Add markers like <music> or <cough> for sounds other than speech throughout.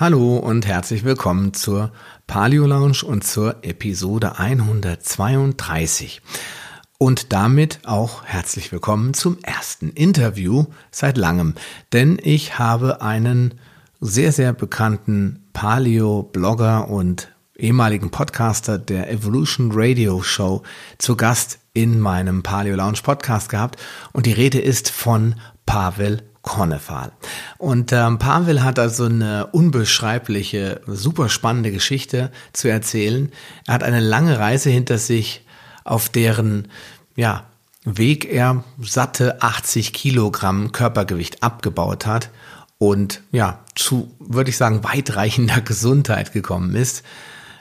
Hallo und herzlich willkommen zur Paleo Lounge und zur Episode 132. Und damit auch herzlich willkommen zum ersten Interview seit langem, denn ich habe einen sehr, sehr bekannten Paleo-Blogger und ehemaligen Podcaster der Evolution Radio Show zu Gast in meinem Paleo Lounge Podcast gehabt und die Rede ist von Pavel Konnefal. Und ähm, Pavel hat also eine unbeschreibliche, super spannende Geschichte zu erzählen. Er hat eine lange Reise hinter sich, auf deren ja, Weg er satte 80 Kilogramm Körpergewicht abgebaut hat und ja, zu, würde ich sagen, weitreichender <laughs> Gesundheit gekommen ist.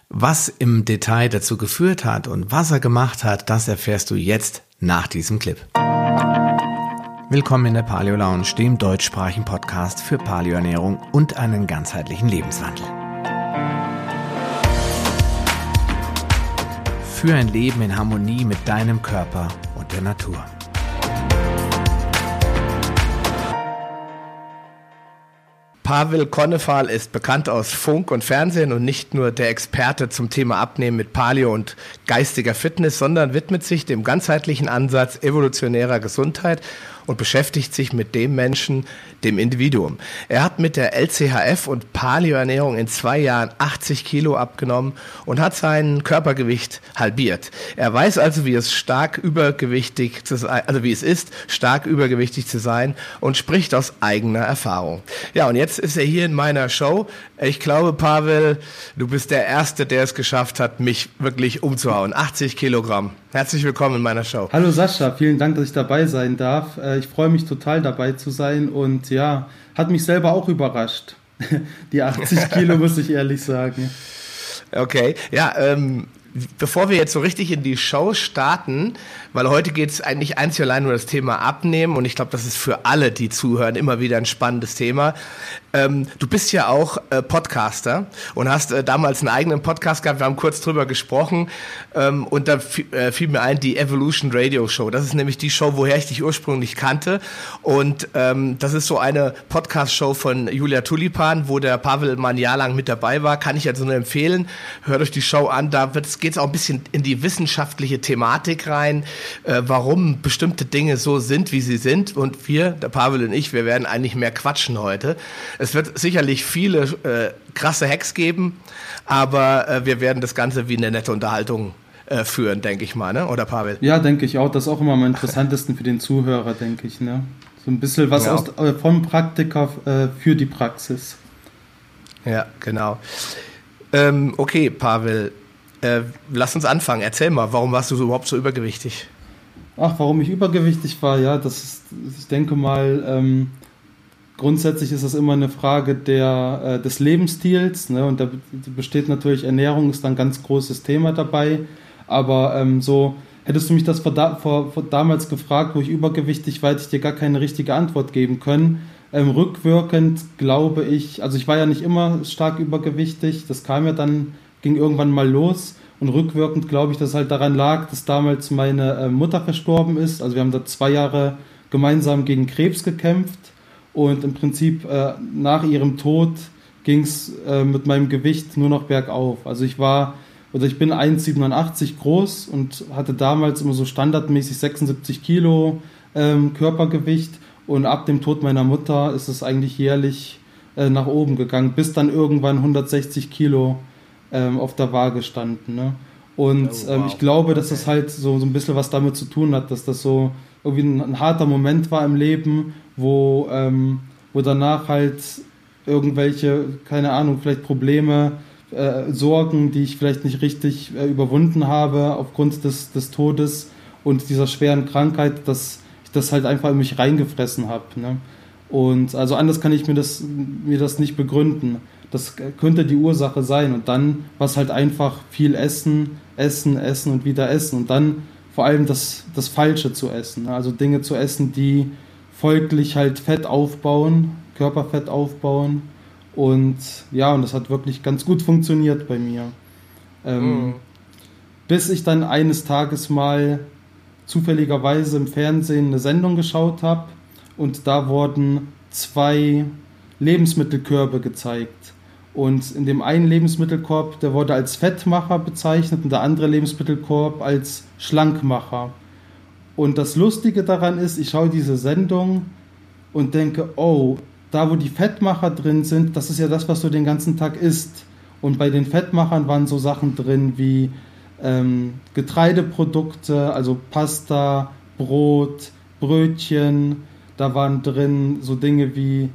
Was im Detail dazu geführt hat und was er gemacht hat, das erfährst du jetzt nach diesem Clip. Willkommen in der Paleo Lounge, dem deutschsprachigen Podcast für Paleoernährung und einen ganzheitlichen Lebenswandel. Für ein Leben in Harmonie mit deinem Körper und der Natur. Pavel Konnefal ist bekannt aus Funk und Fernsehen und nicht nur der Experte zum Thema Abnehmen mit Paleo und geistiger Fitness, sondern widmet sich dem ganzheitlichen Ansatz evolutionärer Gesundheit und beschäftigt sich mit dem Menschen, dem Individuum. Er hat mit der LCHF und Paleoernährung in zwei Jahren 80 Kilo abgenommen und hat sein Körpergewicht halbiert. Er weiß also, wie es stark übergewichtig zu sein, also wie es ist, stark übergewichtig zu sein und spricht aus eigener Erfahrung. Ja, und jetzt ist er hier in meiner Show. Ich glaube, Pavel, du bist der Erste, der es geschafft hat, mich wirklich umzuhauen. 80 Kilogramm. Herzlich willkommen in meiner Show. Hallo Sascha, vielen Dank, dass ich dabei sein darf. Ich freue mich total dabei zu sein und ja, hat mich selber auch überrascht. <laughs> Die 80 Kilo, muss ich ehrlich sagen. Okay, ja, ähm, bevor wir jetzt so richtig in die Show starten, weil heute geht es eigentlich einzig allein nur das Thema Abnehmen und ich glaube, das ist für alle, die zuhören, immer wieder ein spannendes Thema. Ähm, du bist ja auch äh, Podcaster und hast äh, damals einen eigenen Podcast gehabt. Wir haben kurz drüber gesprochen ähm, und da äh, fiel mir ein die Evolution Radio Show. Das ist nämlich die Show, woher ich dich ursprünglich kannte und ähm, das ist so eine Podcast-Show von Julia Tulipan, wo der Pavel mal Jahr lang mit dabei war. Kann ich also nur empfehlen. Hört euch die Show an. Da geht es auch ein bisschen in die wissenschaftliche Thematik rein äh, warum bestimmte Dinge so sind, wie sie sind. Und wir, der Pavel und ich, wir werden eigentlich mehr quatschen heute. Es wird sicherlich viele äh, krasse Hacks geben, aber äh, wir werden das Ganze wie eine nette Unterhaltung äh, führen, denke ich mal, ne? oder Pavel? Ja, denke ich auch. Das ist auch immer am interessantesten für den Zuhörer, denke ich. Ne? So ein bisschen was ja. aus, äh, vom Praktiker für die Praxis. Ja, genau. Ähm, okay, Pavel, äh, lass uns anfangen. Erzähl mal, warum warst du überhaupt so übergewichtig? Ach, warum ich übergewichtig war, ja, das ist, ich denke mal, ähm, grundsätzlich ist das immer eine Frage der, äh, des Lebensstils, ne? und da besteht natürlich Ernährung, ist ein ganz großes Thema dabei, aber ähm, so, hättest du mich das vor, vor, vor, damals gefragt, wo ich übergewichtig war, hätte ich dir gar keine richtige Antwort geben können. Ähm, rückwirkend glaube ich, also ich war ja nicht immer stark übergewichtig, das kam ja dann ging irgendwann mal los. Und rückwirkend glaube ich, dass halt daran lag, dass damals meine äh, Mutter verstorben ist. Also wir haben da zwei Jahre gemeinsam gegen Krebs gekämpft. Und im Prinzip äh, nach ihrem Tod ging es äh, mit meinem Gewicht nur noch bergauf. Also ich war, oder ich bin 1,87 groß und hatte damals immer so standardmäßig 76 Kilo ähm, Körpergewicht. Und ab dem Tod meiner Mutter ist es eigentlich jährlich äh, nach oben gegangen, bis dann irgendwann 160 Kilo ähm, auf der Waage standen. Ne? Und oh, ähm, wow. ich glaube, dass das halt so, so ein bisschen was damit zu tun hat, dass das so irgendwie ein, ein harter Moment war im Leben, wo, ähm, wo danach halt irgendwelche, keine Ahnung, vielleicht Probleme, äh, Sorgen, die ich vielleicht nicht richtig äh, überwunden habe aufgrund des, des Todes und dieser schweren Krankheit, dass ich das halt einfach in mich reingefressen habe. Ne? Und also anders kann ich mir das, mir das nicht begründen. Das könnte die Ursache sein. Und dann war es halt einfach viel Essen, Essen, Essen und wieder Essen. Und dann vor allem das, das Falsche zu essen. Also Dinge zu essen, die folglich halt Fett aufbauen, Körperfett aufbauen. Und ja, und das hat wirklich ganz gut funktioniert bei mir. Ähm, mhm. Bis ich dann eines Tages mal zufälligerweise im Fernsehen eine Sendung geschaut habe und da wurden zwei Lebensmittelkörbe gezeigt. Und in dem einen Lebensmittelkorb, der wurde als Fettmacher bezeichnet und der andere Lebensmittelkorb als Schlankmacher. Und das Lustige daran ist, ich schaue diese Sendung und denke, oh, da wo die Fettmacher drin sind, das ist ja das, was du den ganzen Tag isst. Und bei den Fettmachern waren so Sachen drin wie ähm, Getreideprodukte, also Pasta, Brot, Brötchen. Da waren drin so Dinge wie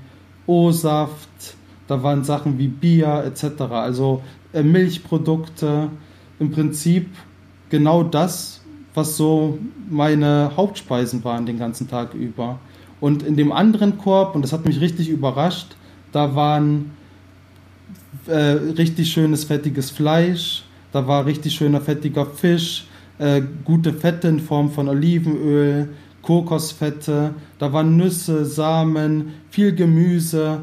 O-Saft, da waren Sachen wie Bier etc. Also äh, Milchprodukte. Im Prinzip genau das, was so meine Hauptspeisen waren den ganzen Tag über. Und in dem anderen Korb, und das hat mich richtig überrascht, da waren äh, richtig schönes fettiges Fleisch, da war richtig schöner fettiger Fisch, äh, gute Fette in Form von Olivenöl, Kokosfette, da waren Nüsse, Samen, viel Gemüse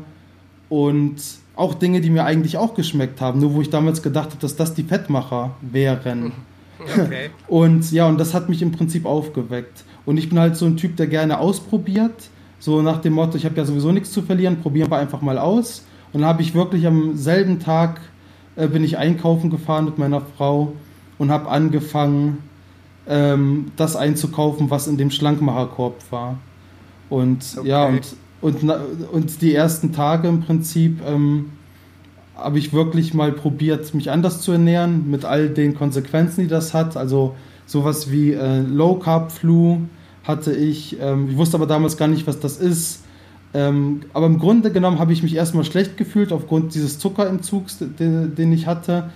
und auch Dinge, die mir eigentlich auch geschmeckt haben, nur wo ich damals gedacht habe, dass das die Fettmacher wären. Okay. <laughs> Und ja, und das hat mich im Prinzip aufgeweckt. Und ich bin halt so ein Typ, der gerne ausprobiert. So nach dem Motto, ich habe ja sowieso nichts zu verlieren, probieren wir einfach mal aus. Und dann habe ich wirklich am selben Tag äh, bin ich einkaufen gefahren mit meiner Frau und habe angefangen, ähm, das einzukaufen, was in dem Schlankmacherkorb war. Und okay. ja, und, und, und die ersten Tage im Prinzip ähm, habe ich wirklich mal probiert, mich anders zu ernähren, mit all den Konsequenzen, die das hat. Also sowas wie äh, Low Carb Flu hatte ich. Ähm, ich wusste aber damals gar nicht, was das ist. Ähm, aber im Grunde genommen habe ich mich erstmal schlecht gefühlt aufgrund dieses Zuckerentzugs, den, den, ich hatte.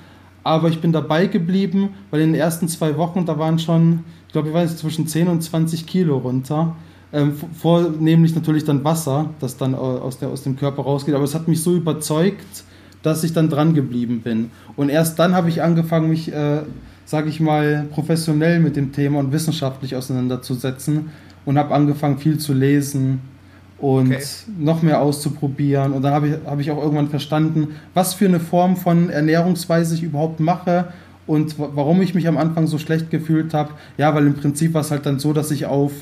Aber ich bin dabei geblieben, weil in den ersten zwei Wochen, da waren schon, ich glaube, ich weiß zwischen 10 und 20 Kilo runter. Ähm, vornehmlich natürlich dann Wasser, das dann aus, der, aus dem Körper rausgeht. Aber es hat mich so überzeugt, dass ich dann dran geblieben bin. Und erst dann habe ich angefangen, mich, äh, sage ich mal, professionell mit dem Thema und wissenschaftlich auseinanderzusetzen und habe angefangen, viel zu lesen und okay. noch mehr auszuprobieren. Und dann habe ich, hab ich auch irgendwann verstanden, was für eine Form von Ernährungsweise ich überhaupt mache und warum ich mich am Anfang so schlecht gefühlt habe. Ja, weil im Prinzip war es halt dann so, dass ich auf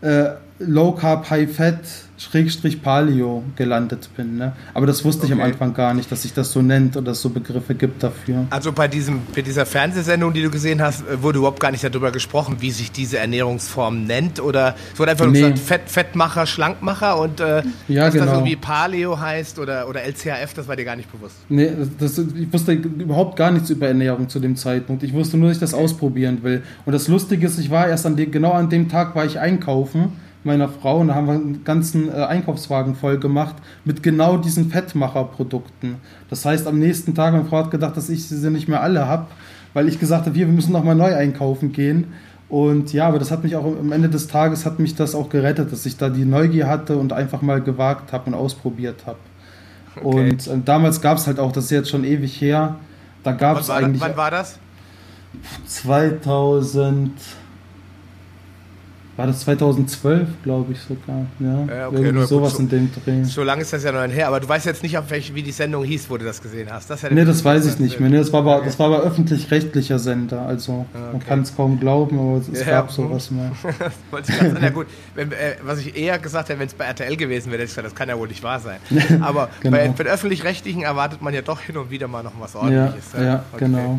äh, Low Carb, High Fat, Schrägstrich Paleo gelandet bin. Ne? Aber das wusste okay. ich am Anfang gar nicht, dass sich das so nennt oder es so Begriffe gibt dafür. Also bei, diesem, bei dieser Fernsehsendung, die du gesehen hast, äh, wurde überhaupt gar nicht darüber gesprochen, wie sich diese Ernährungsform nennt? Oder es wurde einfach nee. nur gesagt, Fett, Fettmacher, Schlankmacher und äh, ja, dass genau. das irgendwie Paleo heißt oder, oder LCHF, das war dir gar nicht bewusst? Nee, das, ich wusste überhaupt gar nichts über Ernährung zu dem Zeitpunkt. Ich wusste nur, dass ich das ausprobieren will. Und das Lustige ist, ich war erst an dem, genau an dem Tag war ich einkaufen meiner Frau und da haben wir einen ganzen äh, Einkaufswagen voll gemacht mit genau diesen Fettmacherprodukten. Das heißt, am nächsten Tag, meine Frau hat gedacht, dass ich sie nicht mehr alle habe, weil ich gesagt habe, wir müssen nochmal neu einkaufen gehen. Und ja, aber das hat mich auch am Ende des Tages hat mich das auch gerettet, dass ich da die Neugier hatte und einfach mal gewagt habe und ausprobiert habe. Okay. Und äh, damals gab es halt auch, das ist jetzt schon ewig her, da gab es eigentlich. Wann war das? 2000 war das 2012, glaube ich sogar. Ja, ja okay, Irgendwie sowas so, in dem Dreh. So lange ist das ja noch her, aber du weißt jetzt nicht, auf welche, wie die Sendung hieß, wo du das gesehen hast. Das ja nee, das weiß ich nicht mehr. Nee, das war aber, okay. das war aber öffentlich-rechtlicher Sender, also okay. man kann es kaum glauben, aber es ja, gab sowas <laughs> mehr. ja <laughs> gut, wenn, äh, was ich eher gesagt hätte, wenn es bei RTL gewesen wäre, das kann ja wohl nicht wahr sein. <laughs> Aber genau. bei, bei öffentlich-rechtlichen erwartet man ja doch hin und wieder mal noch was ordentliches. Ja, ja genau.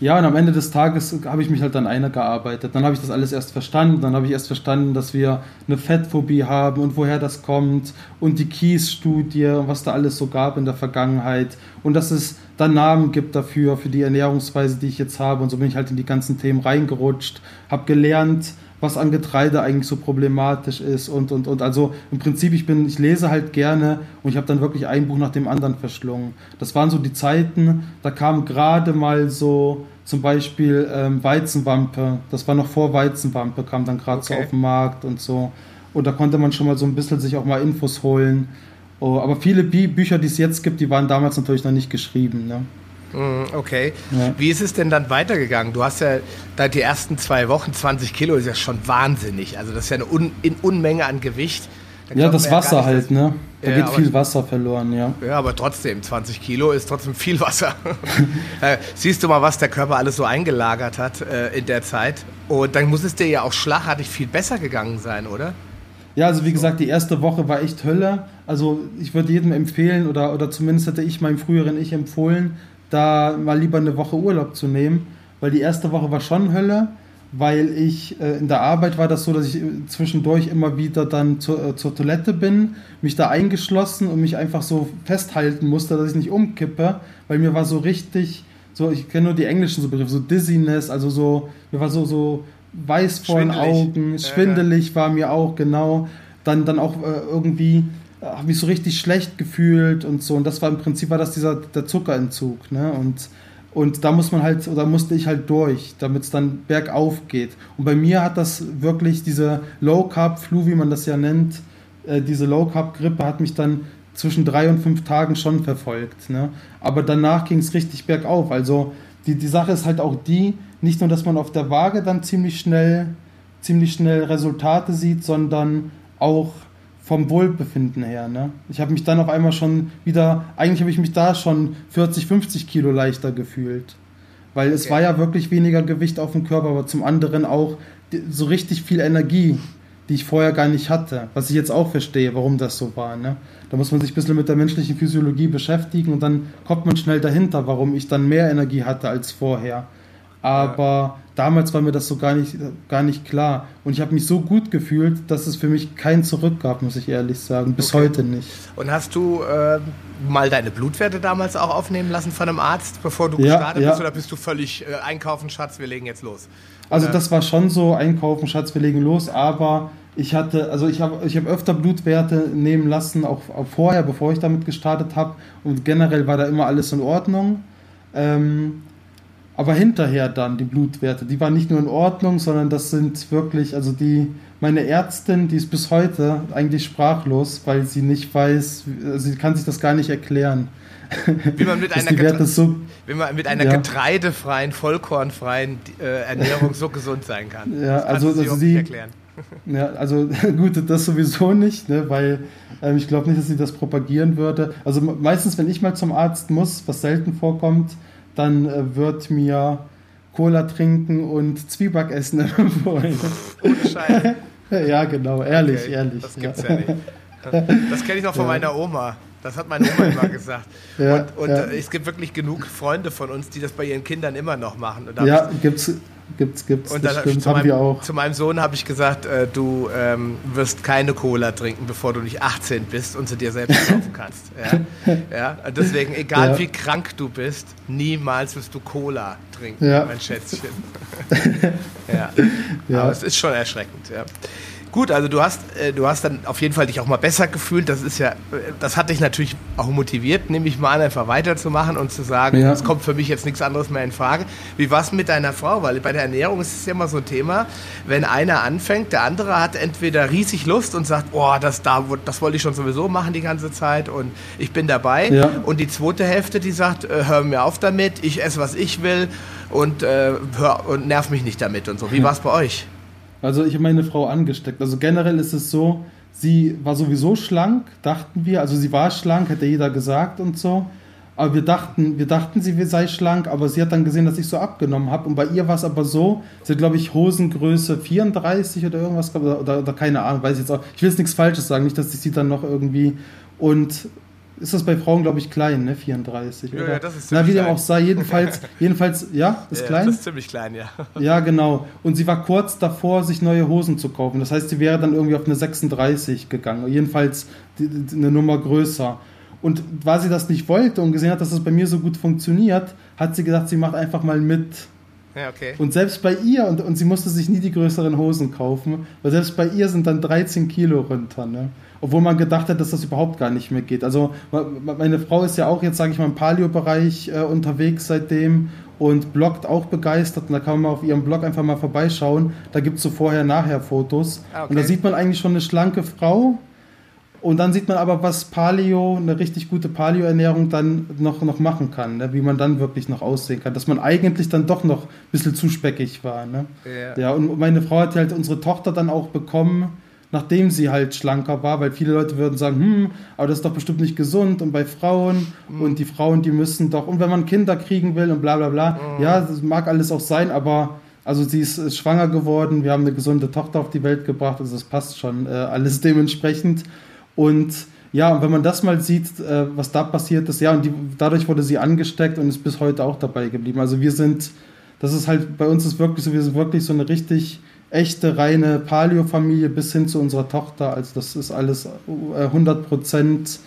Ja, und am Ende des Tages habe ich mich halt dann eingearbeitet. Dann habe ich das alles erst verstanden. Dann habe ich erst verstanden, dass wir eine Fettphobie haben und woher das kommt und die Kies-Studie und was da alles so gab in der Vergangenheit und dass es dann Namen gibt dafür, für die Ernährungsweise, die ich jetzt habe. Und so bin ich halt in die ganzen Themen reingerutscht, habe gelernt, was an Getreide eigentlich so problematisch ist und und und. Also im Prinzip, ich bin, ich lese halt gerne und ich habe dann wirklich ein Buch nach dem anderen verschlungen. Das waren so die Zeiten, da kam gerade mal so zum Beispiel ähm, Weizenwampe, das war noch vor Weizenwampe, kam dann gerade okay. so auf den Markt und so. Und da konnte man schon mal so ein bisschen sich auch mal Infos holen. Oh, aber viele Bü Bücher, die es jetzt gibt, die waren damals natürlich noch nicht geschrieben. Ne? Mhm, okay. Ja. Wie ist es denn dann weitergegangen? Du hast ja da die ersten zwei Wochen 20 Kilo, ist ja schon wahnsinnig. Also das ist ja eine Un Unmenge an Gewicht. ja, das Wasser ja halt, ne? Da ja, geht viel Wasser verloren, ja. Ja, aber trotzdem, 20 Kilo ist trotzdem viel Wasser. <laughs> Äh, siehst du mal, was der Körper alles so eingelagert hat äh, in der Zeit. Und dann muss es dir ja auch schlagartig viel besser gegangen sein, oder? Ja, also wie gesagt, die erste Woche war echt Hölle. Also ich würde jedem empfehlen, oder, oder zumindest hätte ich meinem früheren Ich empfohlen, da mal lieber eine Woche Urlaub zu nehmen, weil die erste Woche war schon Hölle, weil ich äh, in der Arbeit war das so, dass ich äh, zwischendurch immer wieder dann zur, äh, zur Toilette bin, mich da eingeschlossen und mich einfach so festhalten musste, dass ich nicht umkippe, weil mir war so richtig, so ich kenne nur die englischen so Begriffe, so Dizziness, also so, mir war so, so weiß vor den Augen, schwindelig ja. war mir auch, genau. Dann, dann auch äh, irgendwie habe mich so richtig schlecht gefühlt und so. Und das war im Prinzip war das dieser der Zuckerentzug, ne? Und und da muss man halt, oder musste ich halt durch, damit es dann bergauf geht. Und bei mir hat das wirklich diese Low Carb Flu, wie man das ja nennt, äh, diese Low Carb Grippe hat mich dann zwischen drei und fünf Tagen schon verfolgt. Ne? Aber danach ging es richtig bergauf. Also die, die Sache ist halt auch die, nicht nur, dass man auf der Waage dann ziemlich schnell, ziemlich schnell Resultate sieht, sondern auch vom Wohlbefinden her. Ne? Ich habe mich dann auf einmal schon wieder, eigentlich habe ich mich da schon 40, 50 Kilo leichter gefühlt. Weil es okay. war ja wirklich weniger Gewicht auf dem Körper, aber zum anderen auch so richtig viel Energie, die ich vorher gar nicht hatte. Was ich jetzt auch verstehe, warum das so war. Ne? Da muss man sich ein bisschen mit der menschlichen Physiologie beschäftigen und dann kommt man schnell dahinter, warum ich dann mehr Energie hatte als vorher. Aber ja. damals war mir das so gar nicht, gar nicht klar. Und ich habe mich so gut gefühlt, dass es für mich kein Zurück gab, muss ich ehrlich sagen. Bis okay. heute nicht. Und hast du äh, mal deine Blutwerte damals auch aufnehmen lassen von einem Arzt, bevor du ja, gestartet ja. bist? Oder bist du völlig äh, einkaufen, Schatz, wir legen jetzt los? Also das war schon so, einkaufen, Schatz, wir legen los. Aber ich hatte, also ich habe ich hab öfter Blutwerte nehmen lassen, auch, auch vorher, bevor ich damit gestartet habe. Und generell war da immer alles in Ordnung. Ähm, aber hinterher dann die Blutwerte, die waren nicht nur in Ordnung, sondern das sind wirklich, also die, meine Ärztin, die ist bis heute eigentlich sprachlos, weil sie nicht weiß, sie kann sich das gar nicht erklären. Wie man mit <laughs> einer, Getre so, man mit einer ja. getreidefreien, vollkornfreien äh, Ernährung so gesund sein kann. Ja, das also, also sie, erklären. Ja, also <laughs> gut, das sowieso nicht, ne, weil ähm, ich glaube nicht, dass sie das propagieren würde. Also meistens, wenn ich mal zum Arzt muss, was selten vorkommt, dann äh, wird mir Cola trinken und Zwieback essen <laughs> empfohlen. Ohne Scheiß. <laughs> ja, genau, ehrlich, okay, ehrlich. Das gibt's ja, ja nicht. Das kenne ich noch von ja. meiner Oma. Das hat meine Oma immer gesagt. Ja, und, und ja. es gibt wirklich genug Freunde von uns, die das bei ihren Kindern immer noch machen. ja, gibt's, Gibt's, gibt's. Und dann stimmt, zu, meinem, wir auch. zu meinem Sohn habe ich gesagt, äh, du ähm, wirst keine Cola trinken, bevor du nicht 18 bist und sie dir selbst kaufen <laughs> kannst. Ja? ja? Deswegen, egal ja. wie krank du bist, niemals wirst du Cola trinken, ja. mein Schätzchen. <laughs> ja. ja. Aber es ist schon erschreckend. Ja. Gut, also du hast, äh, du hast dann auf jeden Fall dich auch mal besser gefühlt. Das ist ja, äh, das hat dich natürlich auch motiviert, nehme ich mal an, einfach weiterzumachen und zu sagen, ja. es kommt für mich jetzt nichts anderes mehr in Frage. Wie war es mit deiner Frau? Weil bei der Ernährung ist es ja immer so ein Thema, wenn einer anfängt, der andere hat entweder riesig Lust und sagt, oh, das, da, das wollte ich schon sowieso machen die ganze Zeit und ich bin dabei. Ja. Und die zweite Hälfte, die sagt, äh, hör mir auf damit, ich esse, was ich will und, äh, hör, und nerv mich nicht damit und so. Wie war es bei euch? Also ich habe meine Frau angesteckt. Also generell ist es so, sie war sowieso schlank, dachten wir. Also sie war schlank, hätte jeder gesagt und so. Aber wir dachten, wir dachten, sie sei schlank, aber sie hat dann gesehen, dass ich so abgenommen habe. Und bei ihr war es aber so, sie hat, glaube ich, Hosengröße 34 oder irgendwas, oder, oder, oder keine Ahnung, weiß ich jetzt auch. Ich will jetzt nichts Falsches sagen, nicht, dass ich sie dann noch irgendwie. Und ist das bei Frauen, glaube ich, klein, ne? 34. Ja, oder? ja das ist Na, wie dem auch sei, jedenfalls, <laughs> jedenfalls, ja, ist ja, klein. Das ist ziemlich klein, ja. Ja, genau. Und sie war kurz davor, sich neue Hosen zu kaufen. Das heißt, sie wäre dann irgendwie auf eine 36 gegangen. Jedenfalls die, die, eine Nummer größer. Und weil sie das nicht wollte und gesehen hat, dass das bei mir so gut funktioniert, hat sie gesagt, sie macht einfach mal mit. Ja, okay. Und selbst bei ihr, und, und sie musste sich nie die größeren Hosen kaufen, weil selbst bei ihr sind dann 13 Kilo runter. Ne? Obwohl man gedacht hat, dass das überhaupt gar nicht mehr geht. Also meine Frau ist ja auch jetzt, sage ich mal, im Paleo-Bereich äh, unterwegs seitdem und bloggt auch begeistert. Und da kann man auf ihrem Blog einfach mal vorbeischauen. Da gibt es so Vorher-Nachher-Fotos. Ah, okay. Und da sieht man eigentlich schon eine schlanke Frau. Und dann sieht man aber, was Paleo, eine richtig gute Paleo-Ernährung dann noch, noch machen kann, ne? wie man dann wirklich noch aussehen kann. Dass man eigentlich dann doch noch ein bisschen zu speckig war. Ne? Yeah. Ja, und meine Frau hat halt unsere Tochter dann auch bekommen nachdem sie halt schlanker war, weil viele Leute würden sagen, hm, aber das ist doch bestimmt nicht gesund und bei Frauen mhm. und die Frauen, die müssen doch, und wenn man Kinder kriegen will und bla bla bla, mhm. ja, das mag alles auch sein, aber Also sie ist, ist, schwanger geworden, wir haben eine gesunde Tochter auf die Welt gebracht, also das passt schon äh, alles dementsprechend. Und ja, wenn man das mal sieht, äh, was da passiert ist, ja, und die, dadurch wurde sie angesteckt und ist bis heute auch dabei geblieben. Also wir sind, das ist halt, bei uns ist wirklich so, wir sind wirklich so eine richtig echte, reine Paleo-Familie bis hin zu unserer Tochter. Also das ist alles 100 äh, Prozent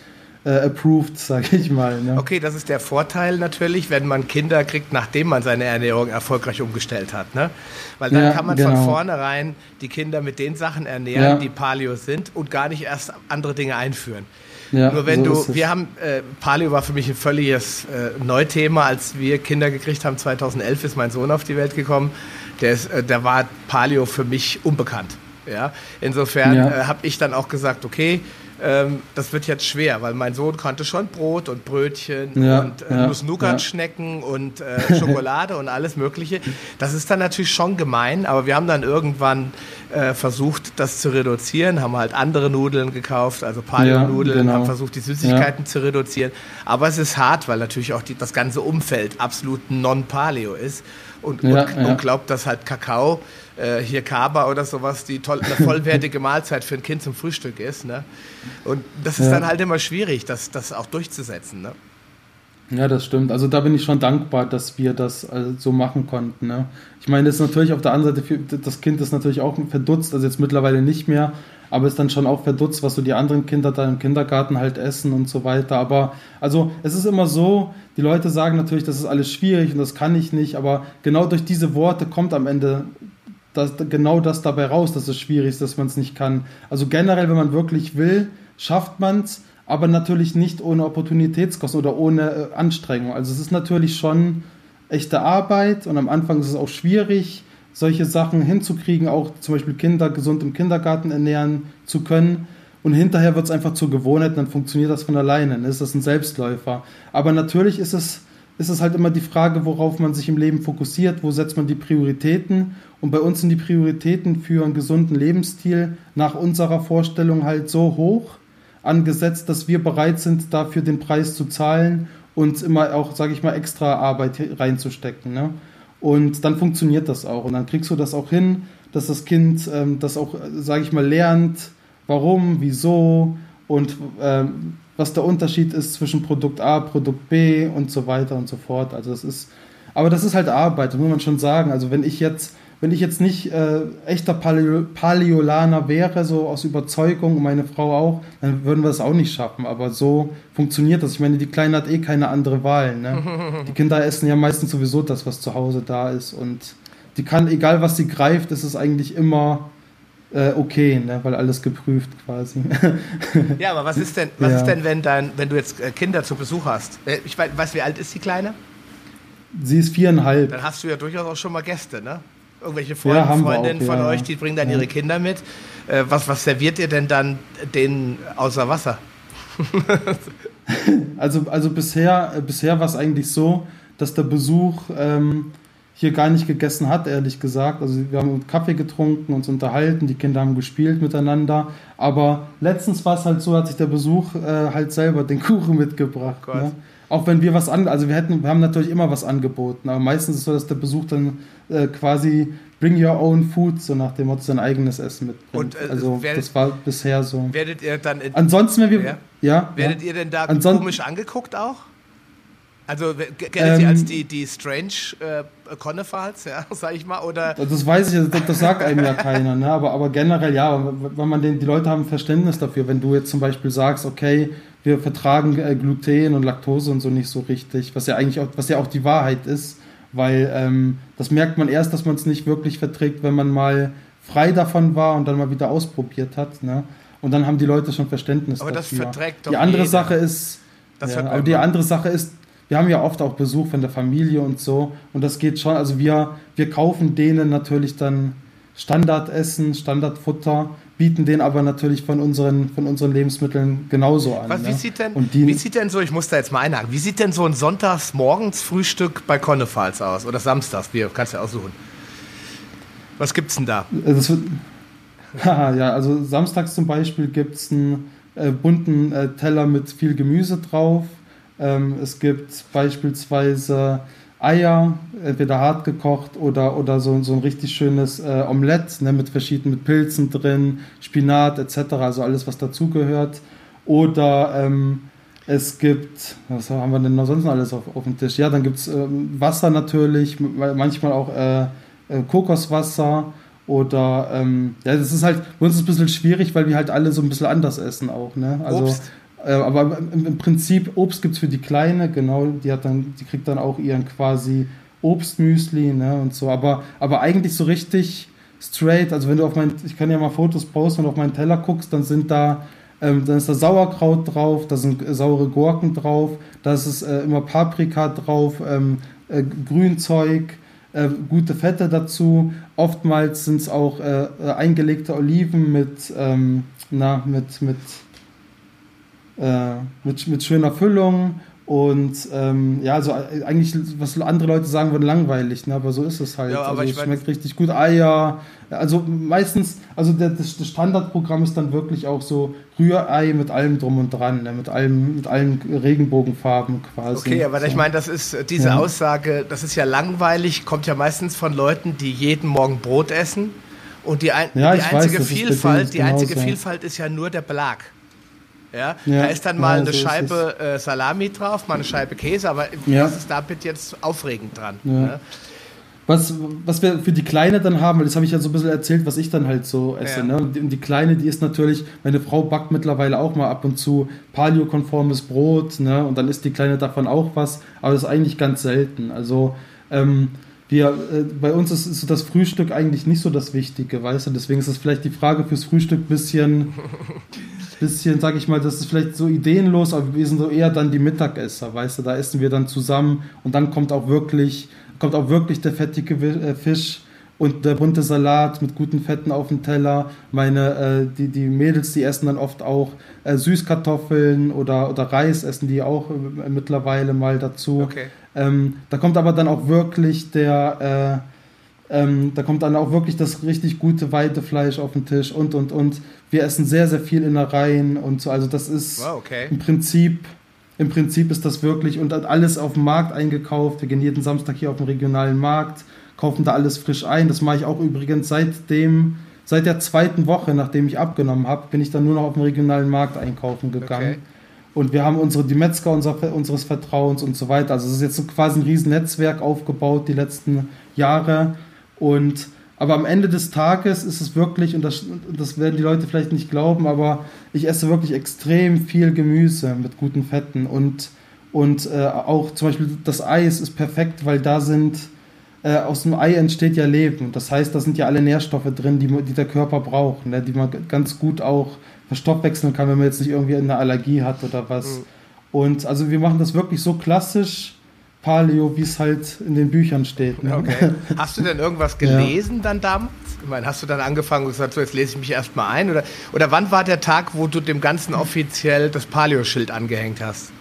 äh, approved, <laughs> sage ich mal. Ne? Okay, das ist der Vorteil natürlich, wenn man Kinder kriegt, nachdem man seine Ernährung erfolgreich umgestellt hat. Ne? Weil dann ja, kann man genau. von vornherein die Kinder mit den Sachen ernähren, ja. die Paleo sind und gar nicht erst andere Dinge einführen. Ja, Nur wenn so du, wir haben, äh, Paleo war für mich ein völliges äh, Neuthema, als wir Kinder gekriegt haben. 2011 ist mein Sohn auf die Welt gekommen. Der, ist, äh, der war Paleo für mich unbekannt. Ja? Insofern ja. Äh, habe ich dann auch gesagt, okay, ähm, das wird jetzt schwer, weil mein Sohn konnte schon Brot und Brötchen ja, und äh, ja, Nuss-Nougat-Schnecken ja. und äh, <laughs> Schokolade und alles Mögliche. Das ist dann natürlich schon gemein, aber wir haben dann irgendwann äh, versucht, das zu reduzieren, haben halt andere Nudeln gekauft, also Paleo-Nudeln, genau. haben versucht, die Süßigkeiten zu reduzieren. Aber es ist hart, weil natürlich auch die, das ganze Umfeld absolut non-Paleo ist und, und, und glaubt, dass halt Kakao äh, hier Kaba oder sowas, die toll, eine vollwertige <laughs> Mahlzeit für ein Kind zum Frühstück ist. Ne? Und das ist ja. dann halt immer schwierig, das, das auch durchzusetzen. Ne? Ja, das stimmt. Also da bin ich schon dankbar, dass wir das also so machen konnten. Ne? Ich meine, das ist natürlich auf der anderen Seite, das Kind ist natürlich auch verdutzt, also jetzt mittlerweile nicht mehr, aber ist dann schon auch verdutzt, was so die anderen Kinder da im Kindergarten halt essen und so weiter. Aber also es ist immer so, die Leute sagen natürlich, das ist alles schwierig und das kann ich nicht, aber genau durch diese Worte kommt am Ende das, genau das dabei raus, dass es schwierig ist, dass man es nicht kann. Also generell, wenn man wirklich will, schafft man es, aber natürlich nicht ohne Opportunitätskosten oder ohne äh, Anstrengung. Also es ist natürlich schon echte Arbeit und am Anfang ist es auch schwierig, solche Sachen hinzukriegen, auch zum Beispiel Kinder gesund im Kindergarten ernähren zu können. Und hinterher wird es einfach zur Gewohnheit, dann funktioniert das von alleine. Dann ist das ein Selbstläufer. Aber natürlich ist es ist es halt immer die Frage, worauf man sich im Leben fokussiert, wo setzt man die Prioritäten. Und bei uns sind die Prioritäten für einen gesunden Lebensstil nach unserer Vorstellung halt so hoch angesetzt, dass wir bereit sind, dafür den Preis zu zahlen und immer auch, sage ich mal, extra Arbeit reinzustecken. Ne? Und dann funktioniert das auch. Und dann kriegst du das auch hin, dass das Kind ähm, das auch, sage ich mal, lernt, warum, wieso und ähm, was der Unterschied ist zwischen Produkt A, Produkt B und so weiter und so fort. Also das ist, aber das ist halt Arbeit, muss man schon sagen. Also wenn ich jetzt, wenn ich jetzt nicht äh, echter Paleo Paleolaner wäre, so aus Überzeugung und meine Frau auch, dann würden wir das auch nicht schaffen. Aber so funktioniert das. Ich meine, die Kleine hat eh keine andere Wahl. Ne? <laughs> Die Kinder essen ja meistens sowieso das, was zu Hause da ist. Und die kann, egal was sie greift, ist es eigentlich immer äh, okay, ne? weil alles geprüft quasi. <laughs> ja, aber was ist denn, was ja. ist denn, wenn dein, wenn du jetzt äh, Kinder zu Besuch hast? Äh, ich weiß, wie alt ist die Kleine? Sie ist viereinhalb. Dann hast du ja durchaus auch schon mal Gäste, ne? Irgendwelche Freunde, ja, Freundinnen auch, von ja. euch, die bringen dann ihre Kinder mit. Äh, was, was serviert ihr denn dann denen außer Wasser? <laughs> also, also bisher, bisher war es eigentlich so, dass der Besuch ähm, hier gar nicht gegessen hat, ehrlich gesagt. Also wir haben Kaffee getrunken, uns unterhalten, die Kinder haben gespielt miteinander. Aber letztens war es halt so, hat sich der Besuch äh, halt selber den Kuchen mitgebracht. Ne? Auch wenn wir was an, also wir hätten, wir haben natürlich immer was angeboten, aber meistens ist es so, dass der Besuch dann äh, quasi bring your own food, so nach dem Motto sein eigenes Essen mitbringt. Und, äh, also werdet, das war bisher so. Werdet ihr dann in, Ansonsten, wenn wir ja, ja werdet ja. ihr denn da Ansonsten, komisch angeguckt auch? Also kennt ähm, Sie als die, die Strange äh, Connefals, ja, <laughs> sag ich mal, oder? Das weiß ich, das, das sagt einem ja <laughs> keiner, ne? aber, aber generell ja, wenn man den, die Leute haben Verständnis dafür, wenn du jetzt zum Beispiel sagst, okay, wir vertragen äh, Gluten und Laktose und so nicht so richtig, was ja eigentlich auch, was ja auch die Wahrheit ist, weil ähm, das merkt man erst, dass man es nicht wirklich verträgt, wenn man mal frei davon war und dann mal wieder ausprobiert hat, ne? Und dann haben die Leute schon Verständnis aber dafür. Aber das verträgt doch Die andere jeder. Sache ist, ja, aber die andere Sache ist, wir haben ja oft auch Besuch von der Familie und so. Und das geht schon. Also wir, wir kaufen denen natürlich dann Standardessen, Standardfutter, bieten denen aber natürlich von unseren, von unseren Lebensmitteln genauso an. Was, wie, ne? sieht denn, die, wie sieht denn so, ich muss da jetzt mal einhaken, wie sieht denn so ein Sonntagsmorgens-Frühstück bei Konnefals aus? Oder samstags, wie, kannst du ja aussuchen. Was gibt's denn da? Das wird, <laughs> ja, also samstags zum Beispiel gibt es einen äh, bunten äh, Teller mit viel Gemüse drauf. Ähm, es gibt beispielsweise Eier, entweder hart gekocht oder, oder so, so ein richtig schönes äh, Omelett ne, mit verschiedenen mit Pilzen drin, Spinat etc., also alles, was dazugehört. Oder ähm, es gibt, was haben wir denn noch sonst alles auf, auf dem Tisch? Ja, dann gibt es ähm, Wasser natürlich, manchmal auch äh, äh, Kokoswasser oder ähm, ja, das ist halt, bei uns ist es ein bisschen schwierig, weil wir halt alle so ein bisschen anders essen auch. Ne? Also, Obst. Äh, aber im, Prinzip, Obst gibt es für die Kleine, genau, die hat dann, die kriegt dann auch ihren quasi Obstmüsli, ne? Und so. Aber, aber eigentlich so richtig straight, also wenn du auf mein, ich kann ja mal Fotos posten, du auf meinen Teller guckst, dann sind da ähm, dann ist da Sauerkraut drauf, da sind saure Gurken drauf, da ist äh, immer Paprika drauf, ähm, äh, Grünzeug, äh, gute Fette dazu. Oftmals sind es auch äh, äh, eingelegte Oliven mit, ähm, na, mit, mit, äh, mit, mit schöner Füllung und ähm, ja, also eigentlich, was andere Leute sagen würden, langweilig, ne? aber so ist es halt. Ja, aber also es schmeckt richtig gut. Eier, also meistens, also der, das, das, Standardprogramm ist dann wirklich auch so Rührei mit allem drum und dran, ne? mit allem, mit allen Regenbogenfarben quasi. Okay, aber so. ich meine, das ist äh, diese ja. Aussage, das ist ja langweilig, kommt ja meistens von Leuten, die jeden Morgen Brot essen. Und die, ein, ja, die einzige weiß, Vielfalt, die einzige Vielfalt ist ja nur der Belag. Ja? ja? Da ist dann mal ja, eine so Scheibe äh, Salami drauf, mal eine Scheibe Käse, aber ja. was ist damit jetzt aufregend dran? Ne? Was, was wir für die Kleine dann haben, weil das habe ich ja so ein bisschen erzählt, was ich dann halt so esse. Ne? Und, die, und die Kleine, die ist natürlich, meine Frau backt mittlerweile auch mal ab und zu paleokonformes Brot, ne? Und dann isst die Kleine davon auch was, aber das ist eigentlich ganz selten. Also ähm, wir, äh, bei uns ist, ist das Frühstück eigentlich nicht so das Wichtige, weißt du? Deswegen ist das vielleicht die Frage fürs Frühstück ein bisschen <laughs> bisschen, sag ich mal, das ist vielleicht so ideenlos, aber wir sind so eher dann die Mittagesser, weißt du, da essen wir dann zusammen und dann kommt auch wirklich, kommt auch wirklich der fettige äh, Fisch und der bunte Salat mit guten Fetten auf dem Teller. Meine, äh, die, die Mädels, die essen dann oft auch äh, Süßkartoffeln oder, oder Reis, essen die auch äh, mittlerweile mal dazu. Okay. Ähm, da kommt aber dann auch wirklich der, äh, ähm, da kommt dann auch wirklich das richtig gute Weidefleisch auf den Tisch und und und. Wir essen sehr, sehr viel Innereien und so. Also das ist wow, okay. im Prinzip, im Prinzip ist das wirklich und alles auf dem Markt eingekauft. Wir gehen jeden Samstag hier auf den regionalen Markt, kaufen da alles frisch ein. Das mache ich auch übrigens seitdem, seit der zweiten Woche, nachdem ich abgenommen habe, bin ich dann nur noch auf den regionalen Markt einkaufen gegangen. Okay. Und wir haben unsere, die Metzger unser, unseres Vertrauens und so weiter. Also es ist jetzt quasi ein riesen Netzwerk aufgebaut die letzten Jahre und aber am Ende des Tages ist es wirklich, und das, das werden die Leute vielleicht nicht glauben, aber ich esse wirklich extrem viel Gemüse mit guten Fetten und, und äh, auch zum Beispiel das Eis ist perfekt, weil da sind, äh, aus dem Ei entsteht ja Leben. Das heißt, da sind ja alle Nährstoffe drin, die, die der Körper braucht, ne, die man ganz gut auch verstoffwechseln kann, wenn man jetzt nicht irgendwie eine Allergie hat oder was. Mhm. Und also wir machen das wirklich so klassisch Paleo, wie es halt in den Büchern steht. Ne? Okay. Hast du denn irgendwas <laughs> gelesen ja. dann damals? Ich meine, hast du dann angefangen und gesagt, so jetzt lese ich mich erstmal ein? Oder, oder wann war der Tag, wo du dem Ganzen offiziell das Paleo-Schild angehängt hast?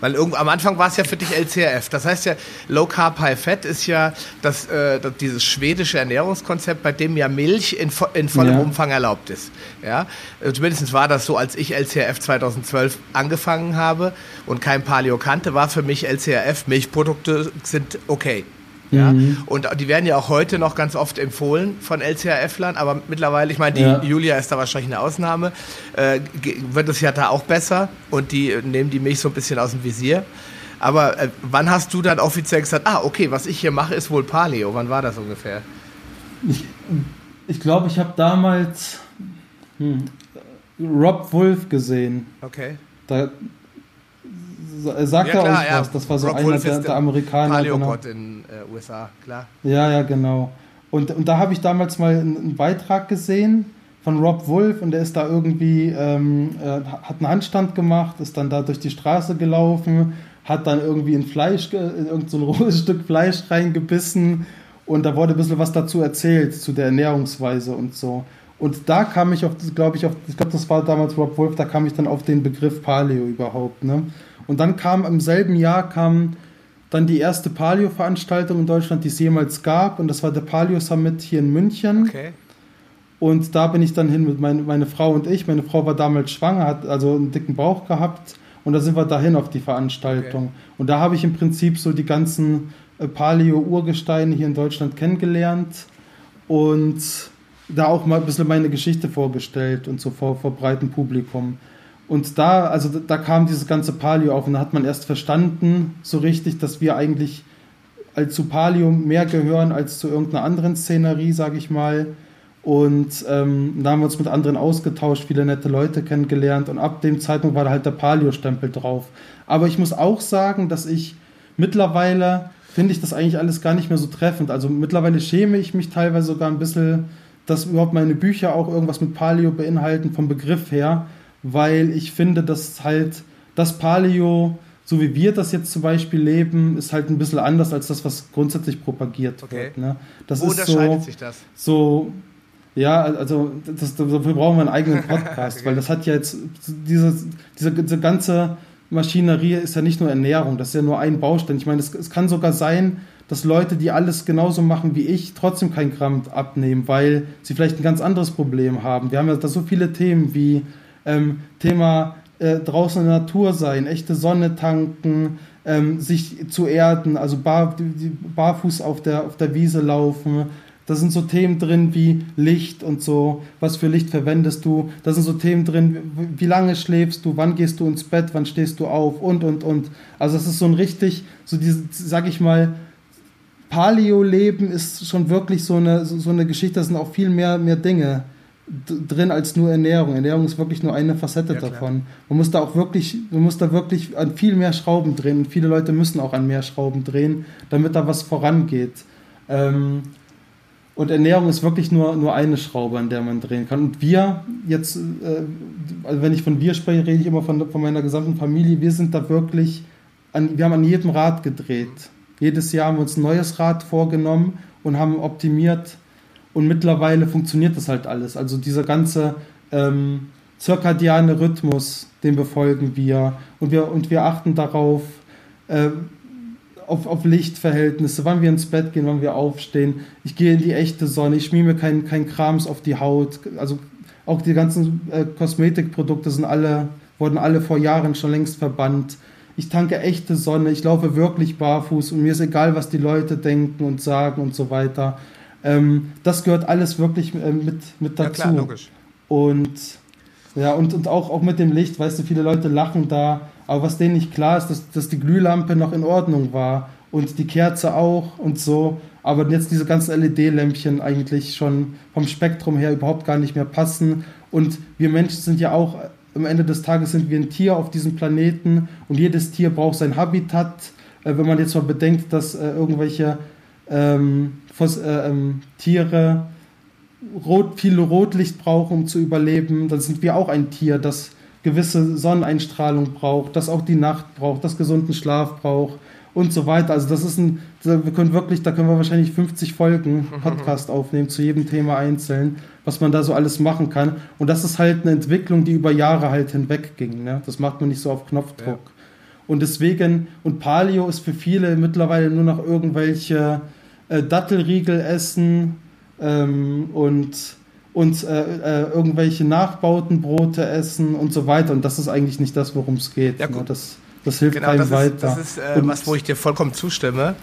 Weil irgend, am Anfang war es ja für dich LCRF. Das heißt ja, Low Carb High Fat ist ja das, äh, das dieses schwedische Ernährungskonzept, bei dem ja Milch in, in vollem ja. Umfang erlaubt ist. Ja? Äh, zumindest war das so, als ich LCRF 2012 angefanern habe und kein Paleo kannte, war für mich LCRF, Milchprodukte sind okay. Ja? Mhm. Und die werden ja auch heute noch ganz oft empfohlen von LCHF-Lern, aber mittlerweile, ich meine, die ja. Julia ist da wahrscheinlich eine Ausnahme, äh, wird es ja da auch besser und die nehmen die Milch so ein bisschen aus dem Visier. Aber äh, wann hast du dann offiziell gesagt, ah, okay, was ich hier mache, ist wohl Paleo? Wann war das ungefähr? Ich, ich glaube, ich habe damals hm, Rob Wolf gesehen. Okay. Da, sagt ja, er uns ja. was. Das war so Rob einer Wolf der, der Amerikaner. Paleopod genau. in äh, USA, klar. Ja, ja, genau. Und, und da habe ich damals mal einen, einen, Beitrag gesehen von Rob Wolf und der ist da irgendwie, ähm, äh, hat einen Handstand gemacht, ist dann da durch die Straße gelaufen, hat dann irgendwie ein Fleisch, in irgendein so rohes Stück Fleisch reingebissen und da wurde ein bisschen was dazu erzählt, zu der Ernährungsweise und so. Und da kam ich auf, glaube ich, auf, ich glaube, das war damals Rob Wolf, da kam ich dann auf den Begriff Paleo überhaupt, ne? Und dann kam im selben Jahr kam dann die erste Palio-Veranstaltung in Deutschland, die es jemals gab. Und das war der Palio Summit hier in München. Okay. Und da bin ich dann hin mit meine, meine Frau und ich. Meine Frau war damals schwanger, hat also einen dicken Bauch gehabt. Und da sind wir dahin auf die Veranstaltung. Okay. Und da habe ich im Prinzip so die ganzen äh, Paleo-Urgesteine hier in Deutschland kennengelernt und da auch mal ein bisschen meine Geschichte vorgestellt und so vor, vor breitem Publikum. Und da, also da kam dieses ganze Palio auf und da hat man erst verstanden, so richtig, dass wir eigentlich als zu Palio mehr gehören als zu irgendeiner anderen Szenerie, sage ich mal. Und ähm, da haben wir uns mit anderen ausgetauscht, viele nette Leute kennengelernt und ab dem Zeitpunkt war da halt der Palio-Stempel drauf. Aber ich muss auch sagen, dass ich mittlerweile finde ich das eigentlich alles gar nicht mehr so treffend. Also mittlerweile schäme ich mich teilweise sogar ein bisschen, dass überhaupt meine Bücher auch irgendwas mit Palio beinhalten vom Begriff her, weil ich finde, dass halt das Palio, so wie wir das jetzt zum Beispiel leben, ist halt ein bisschen anders als das, was grundsätzlich propagiert okay. wird. Ne? Das Wo unterscheidet so, sich das? So, ja, also das, dafür brauchen wir einen eigenen <laughs> Podcast, okay. weil das hat ja jetzt diese, diese, diese ganze Maschinerie ist ja nicht nur Ernährung, das ist ja nur ein Baustein. Ich meine, es, es kann sogar sein, dass Leute, die alles genauso machen wie ich, trotzdem kein Gramm abnehmen, weil sie vielleicht ein ganz anderes Problem haben. Wir haben ja da so viele Themen wie ähm, Thema äh, draußen in der Natur sein, echte Sonne tanken, ähm, sich zu erden, also bar, barfuß auf der, auf der Wiese laufen, da sind so Themen drin wie Licht und so, was für Licht verwendest du. Da sind so Themen drin, wie lange schläfst du, wann gehst du ins Bett, wann stehst du auf? Und, und, und. Also es ist so ein richtig, so diese, sag ich mal, Paleo-Leben ist schon wirklich so eine, so eine Geschichte, da sind auch viel mehr, mehr Dinge drin als nur Ernährung. Ernährung ist wirklich nur eine Facette ja, davon. Man muss da auch wirklich, man muss da wirklich an viel mehr Schrauben drehen. Und viele Leute müssen auch an mehr Schrauben drehen, damit da was vorangeht. Ähm, und Ernährung ist wirklich nur, nur eine Schraube, an der man drehen kann. Und wir jetzt, äh, also wenn ich von wir spreche, rede ich immer von, von meiner gesamten Familie. Wir sind da wirklich, an, wir haben an jedem Rad gedreht. Jedes Jahr haben wir uns ein neues Rad vorgenommen und haben optimiert. Und mittlerweile funktioniert das halt alles. Also dieser ganze ähm, zirkadiane Rhythmus, den befolgen wir. Und wir, und wir achten darauf, äh, auf, auf Lichtverhältnisse, wann wir ins Bett gehen, wann wir aufstehen. Ich gehe in die echte Sonne, ich schmier mir kein, kein Krams auf die Haut. Also auch die ganzen äh, Kosmetikprodukte sind alle, wurden alle vor Jahren schon längst verbannt. Ich tanke echte Sonne, ich laufe wirklich barfuß und mir ist egal, was die Leute denken und sagen und so weiter. Ähm, das gehört alles wirklich äh, mit, mit dazu. Ja, klar, logisch. Und ja, und, und auch, auch mit dem Licht, weißt du, viele Leute lachen da aber was denen nicht klar ist, dass, dass die Glühlampe noch in Ordnung war und die Kerze auch und so. Aber jetzt diese ganzen LED-Lämpchen eigentlich schon vom Spektrum her überhaupt gar nicht mehr passen. Und wir Menschen sind ja auch, am Ende des Tages sind wir ein Tier auf diesem Planeten und jedes Tier braucht sein Habitat. Äh, wenn man jetzt mal bedenkt, dass äh, irgendwelche ähm, Fos äh, ähm, Tiere rot, viel Rotlicht brauchen, um zu überleben, dann sind wir auch ein Tier, das gewisse Sonneneinstrahlung braucht, das auch die Nacht braucht, das gesunden Schlaf braucht und so weiter. Also das ist ein, wir können wirklich, da können wir wahrscheinlich 50 Folgen <laughs> Podcast aufnehmen zu jedem Thema einzeln, was man da so alles machen kann. Und das ist halt eine Entwicklung, die über Jahre halt hinweg ging. Ne? Das macht man nicht so auf Knopfdruck. Ja. Und deswegen, und Paleo ist für viele mittlerweile nur noch irgendwelche äh, Dattelriegel essen ähm, und und äh, äh, irgendwelche Nachbautenbrote essen und so weiter. Und das ist eigentlich nicht das, worum es geht. Ja, ne? das, das hilft genau, keinem das weiter. Ist, das ist äh, was, wo ich dir vollkommen zustimme.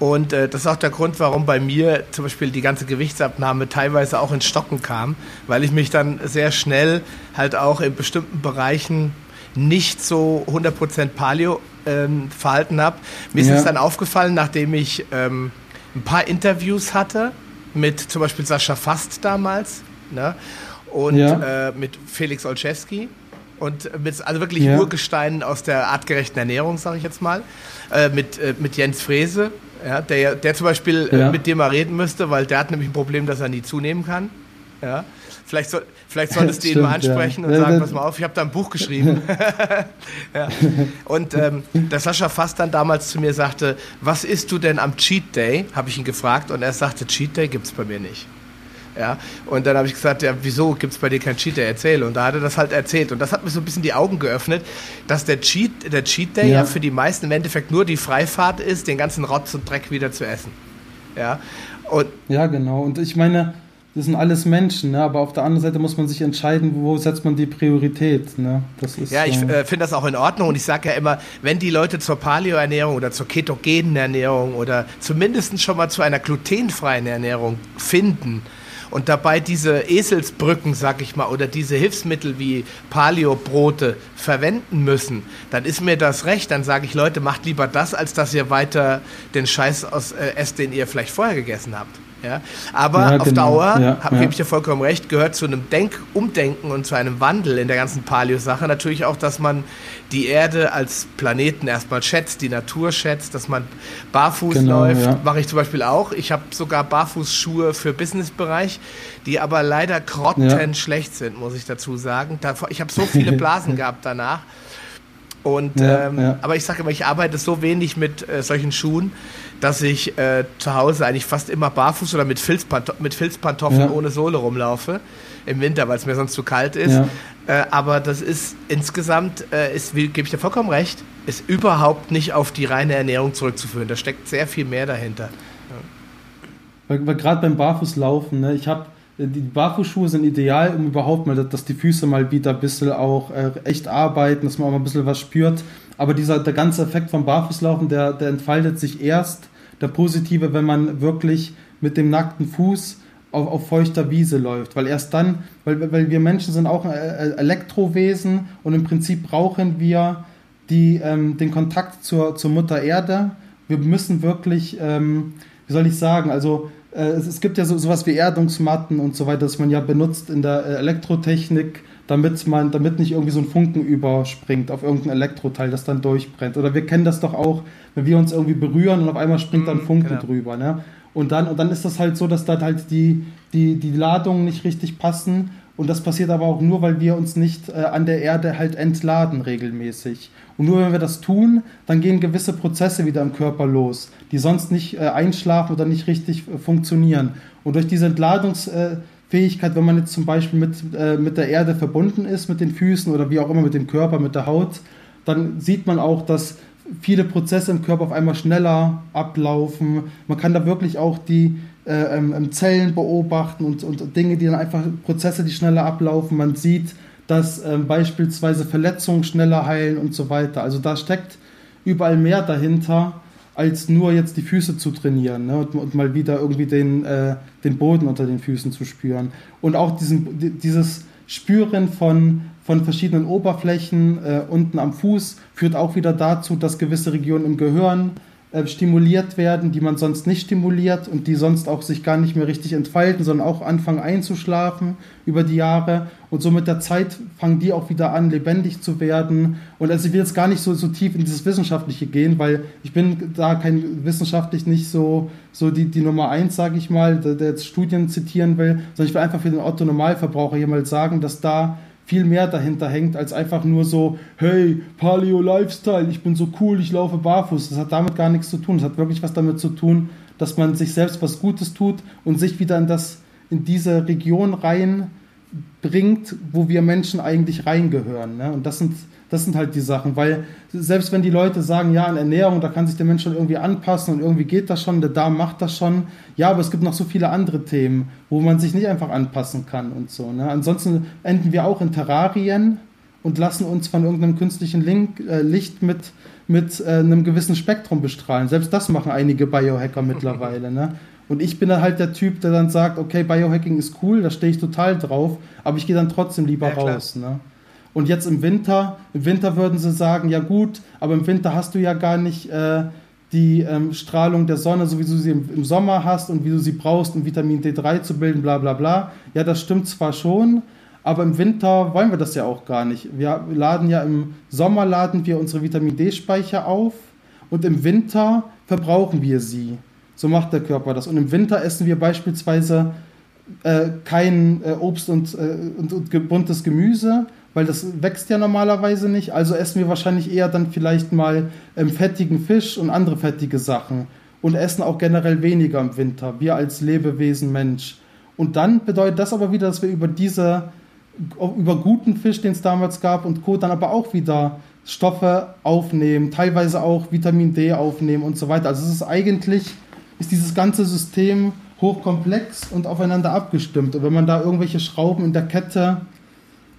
Und äh, das ist auch der Grund, warum bei mir zum Beispiel die ganze Gewichtsabnahme teilweise auch ins Stocken kam, weil ich mich dann sehr schnell halt auch in bestimmten Bereichen nicht so 100% Paleo ähm, verhalten habe. Mir ja. ist es dann aufgefallen, nachdem ich ähm, ein paar Interviews hatte mit zum Beispiel Sascha Fast damals, Ne? Und ja. äh, mit Felix Olszewski und mit also wirklich ja. Urgesteinen aus der artgerechten Ernährung, sage ich jetzt mal, äh, mit, äh, mit Jens Frese, ja, der, der zum Beispiel äh, ja. mit dir mal reden müsste, weil der hat nämlich ein Problem, dass er nie zunehmen kann. Ja. Vielleicht, soll, vielleicht solltest du ihn mal ansprechen und sagen, pass mal auf, ich habe da ein Buch geschrieben. <laughs> <laughs> ja. Und ähm, der Sascha Fass dann damals zu mir sagte, was isst du denn am Cheat Day? Habe ich ihn gefragt und er sagte, Cheat Day gibt es bei mir nicht. Ja, und dann habe ich gesagt, ja, wieso gibt es bei dir kein Cheat Day? Erzähl. Und da hat er das halt erzählt. Und das hat mir so ein bisschen die Augen geöffnet, dass der Cheat, der Cheat Day ja. ja für die meisten im Endeffekt nur die Freifahrt ist, den ganzen Rotz und Dreck wieder zu essen. Ja, und ja genau. Und ich meine, das sind alles Menschen, ne? aber auf der anderen Seite muss man sich entscheiden, wo setzt man die Priorität. Ne? Das ist, ja, ich äh, finde das auch in Ordnung und ich sage ja immer, wenn die Leute zur Paleo-Ernährung oder zur ketogenen Ernährung oder zumindest schon mal zu einer glutenfreien Ernährung finden, und dabei diese Eselsbrücken, sag ich mal, oder diese Hilfsmittel wie Paleo-Brote verwenden müssen, dann ist mir das recht. Dann sage ich, Leute, macht lieber das, als dass ihr weiter den Scheiß aus, äh, esst, den ihr vielleicht vorher gegessen habt. Ja? Aber ja, auf genau. Dauer, ja, hab, ja. gebe ich dir vollkommen recht, gehört zu einem Denk Umdenken und zu einem Wandel in der ganzen Paleo-Sache natürlich auch, dass man die Erde als Planeten erstmal schätzt, die Natur schätzt, dass man barfuß genau, läuft. Ja. Mache ich zum Beispiel auch. Ich habe sogar Barfußschuhe für Businessbereich, die aber leider grottenschlecht sind, muss ich dazu sagen. Ich habe so viele <laughs> Blasen gehabt danach. Und ja, ähm, ja. aber ich sage immer, ich arbeite so wenig mit äh, solchen Schuhen, dass ich äh, zu Hause eigentlich fast immer barfuß oder mit, Filzpanto mit Filzpantoffeln ja. ohne Sohle rumlaufe. Im Winter, weil es mir sonst zu kalt ist. Äh, aber das ist insgesamt, äh, ist, gebe ich dir vollkommen recht, ist überhaupt nicht auf die reine Ernährung zurückzuführen. Da steckt sehr viel mehr dahinter. Gerade beim Barfußlaufen, ne, ich habe die Barfußschuhe sind ideal, um überhaupt mal, dass die Füße mal wieder ein bisschen auch äh, echt arbeiten, dass man auch mal ein bisschen was spürt. Aber dieser, der ganze Effekt vom Barfußlaufen, der, der entfaltet sich erst, der positive, wenn man wirklich mit dem nackten Fuß auf, auf feuchter Wiese läuft. Weil erst dann, weil, weil wir Menschen sind auch äh, Elektrowesen und im Prinzip brauchen wir die, ähm, den Kontakt zur, zur Mutter Erde. Wir müssen wirklich, ähm, wie soll ich sagen, also äh, es, es, gibt ja so, sowas wie Erdungsmatten und so weiter, das man ja benutzt in der äh, Elektrotechnik, damit man, damit nicht irgendwie so ein Funken überspringt auf irgendein Elektroteil, das dann durchbrennt. Oder wir kennen das doch auch, wenn wir uns irgendwie berühren und auf einmal springt dann mhm, Funken genau. drüber. Ne? Und dann, und dann ist das halt so, dass da halt die, die, die Ladungen nicht richtig passen. Und das passiert aber auch nur, weil wir uns nicht äh, an der Erde halt entladen regelmäßig. Und nur wenn wir das tun, dann gehen gewisse Prozesse wieder im Körper los, die sonst nicht äh, einschlafen oder nicht richtig äh, funktionieren. Und durch diese Entladungsfähigkeit, wenn man jetzt zum Beispiel mit, äh, mit der Erde verbunden ist, mit den Füßen oder wie auch immer mit dem Körper, mit der Haut, dann sieht man auch, dass viele Prozesse im Körper auf einmal schneller ablaufen. Man kann da wirklich auch die äh, ähm, Zellen beobachten und, und Dinge, die dann einfach Prozesse, die schneller ablaufen. Man sieht, dass ähm, beispielsweise Verletzungen schneller heilen und so weiter. Also da steckt überall mehr dahinter, als nur jetzt die Füße zu trainieren ne? und, und, mal wieder irgendwie den, äh, den Boden unter den Füßen zu spüren. Und auch diesen, dieses Spüren von, von verschiedenen Oberflächen äh, unten am Fuß führt auch wieder dazu, dass gewisse Regionen im Gehirn äh, stimuliert werden, die man sonst nicht stimuliert und die sonst auch sich gar nicht mehr richtig entfalten, sondern auch anfangen einzuschlafen über die Jahre. Und so mit der Zeit fangen die auch wieder an, lebendig zu werden. Und also ich will jetzt gar nicht so, so tief in dieses Wissenschaftliche gehen, weil ich bin da kein wissenschaftlich nicht so, so die, die Nummer eins, sage ich mal, der, der jetzt Studien zitieren will, sondern ich will einfach für den Otto Normalverbraucher hier mal sagen, dass da viel mehr dahinter hängt, als einfach nur so, hey, Paleo Lifestyle, ich bin so cool, ich laufe barfuß. Das hat damit gar nichts zu tun. Das hat wirklich was damit zu tun, dass man sich selbst was Gutes tut und sich wieder in das, in diese Region reinbringt, wo wir Menschen eigentlich reingehören. Ne? Und das sind das sind halt die Sachen, weil selbst wenn die Leute sagen, ja, in Ernährung, da kann sich der Mensch schon irgendwie anpassen und irgendwie geht das schon, der Darm macht das schon. Ja, aber es gibt noch so viele andere Themen, wo man sich nicht einfach anpassen kann und so. Ne? Ansonsten enden wir auch in Terrarien und lassen uns von irgendeinem künstlichen Link, äh, Licht mit, mit äh, einem gewissen Spektrum bestrahlen. Selbst das machen einige Biohacker mittlerweile. Ne? Und ich bin dann halt der Typ, der dann sagt, okay, Biohacking ist cool, da stehe ich total drauf, aber ich gehe dann trotzdem lieber ja, raus. Ne? Und jetzt im Winter, im Winter würden sie sagen, ja gut, aber im Winter hast du ja gar nicht äh, die ähm, Strahlung der Sonne, so wie du sie im, im, Sommer hast und wie du sie brauchst, um Vitamin D3 zu bilden, bla bla bla. Ja, das stimmt zwar schon, aber im Winter wollen wir das ja auch gar nicht. Wir laden ja im Sommer laden wir unsere Vitamin D-Speicher auf und im Winter verbrauchen wir sie. So macht der Körper das. Und im Winter essen wir beispielsweise äh, kein äh, Obst und, äh, und, und buntes Gemüse, weil das wächst ja normalerweise nicht. Also essen wir wahrscheinlich eher dann vielleicht mal ähm, fettigen Fisch und andere fettige Sachen und essen auch generell weniger im Winter, wir als Lebewesen Mensch. Und dann bedeutet das aber wieder, dass wir über diese, über guten Fisch, den es damals gab und Co., dann aber auch wieder Stoffe aufnehmen, teilweise auch Vitamin D aufnehmen und so weiter. Also es ist eigentlich, ist dieses ganze System hochkomplex und aufeinander abgestimmt. Und wenn man da irgendwelche Schrauben in der Kette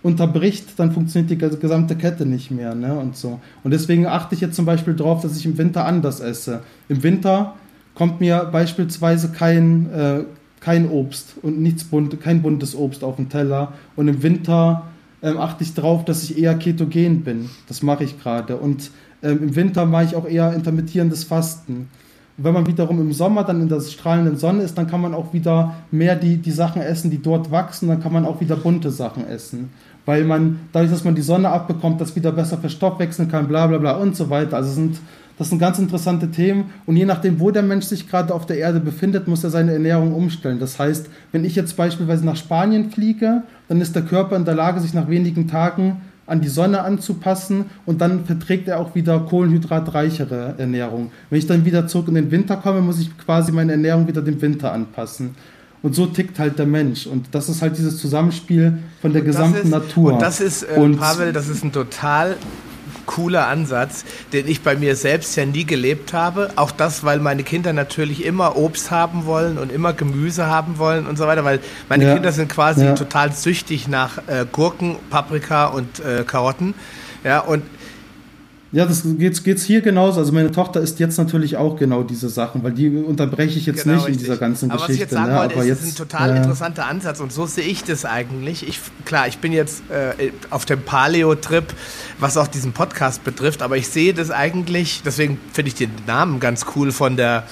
unterbricht, dann funktioniert die gesamte Kette nicht mehr. Ne? Und so. Und deswegen achte ich jetzt zum Beispiel darauf, dass ich im Winter anders esse. Im Winter kommt mir beispielsweise kein, äh, kein Obst und nichts bunt, kein buntes Obst auf den Teller. Und im Winter ähm, achte ich darauf, dass ich eher ketogen bin. Das mache ich gerade. Und ähm, im Winter mache ich auch eher intermittierendes Fasten. Und wenn man wiederum im Sommer dann in der strahlenden Sonne ist, dann kann man auch wieder mehr die, die Sachen essen, die dort wachsen. Dann kann man auch wieder bunte Sachen essen weil man, dadurch, dass man die Sonne abbekommt, das wieder besser verstoffwechseln kann, bla bla bla und so weiter. Also sind, das sind ganz interessante Themen und je nachdem, wo der Mensch sich gerade auf der Erde befindet, muss er seine Ernährung umstellen. Das heißt, wenn ich jetzt beispielsweise nach Spanien fliege, dann ist der Körper in der Lage, sich nach wenigen Tagen an die Sonne anzupassen und dann verträgt er auch wieder kohlenhydratreichere Ernährung. Wenn ich dann wieder zurück in den Winter komme, muss ich quasi meine Ernährung wieder dem Winter anpassen. Und so tickt halt der Mensch. Und das ist halt dieses Zusammenspiel von der gesamten ist, Natur. Und das ist, äh, und Pavel, das ist ein total cooler Ansatz, den ich bei mir selbst ja nie gelebt habe. Auch das, weil meine Kinder natürlich immer Obst haben wollen und immer Gemüse haben wollen und so weiter, weil meine ja. Kinder sind quasi ja. total süchtig nach äh, Gurken, Paprika und äh, Karotten. Ja, und ja, das geht geht's hier genauso. Also meine Tochter ist jetzt natürlich auch genau diese Sachen, weil die unterbreche ich jetzt genau, nicht richtig. in dieser ganzen aber Geschichte. Was ich jetzt sagen ne? wollte, aber ist, jetzt, ist ein total äh, interessanter Ansatz und so sehe ich das eigentlich. Ich, klar, ich bin jetzt äh, auf dem Paleo-Trip, was auch diesen Podcast betrifft, aber ich sehe das eigentlich, deswegen finde ich den Namen ganz cool von der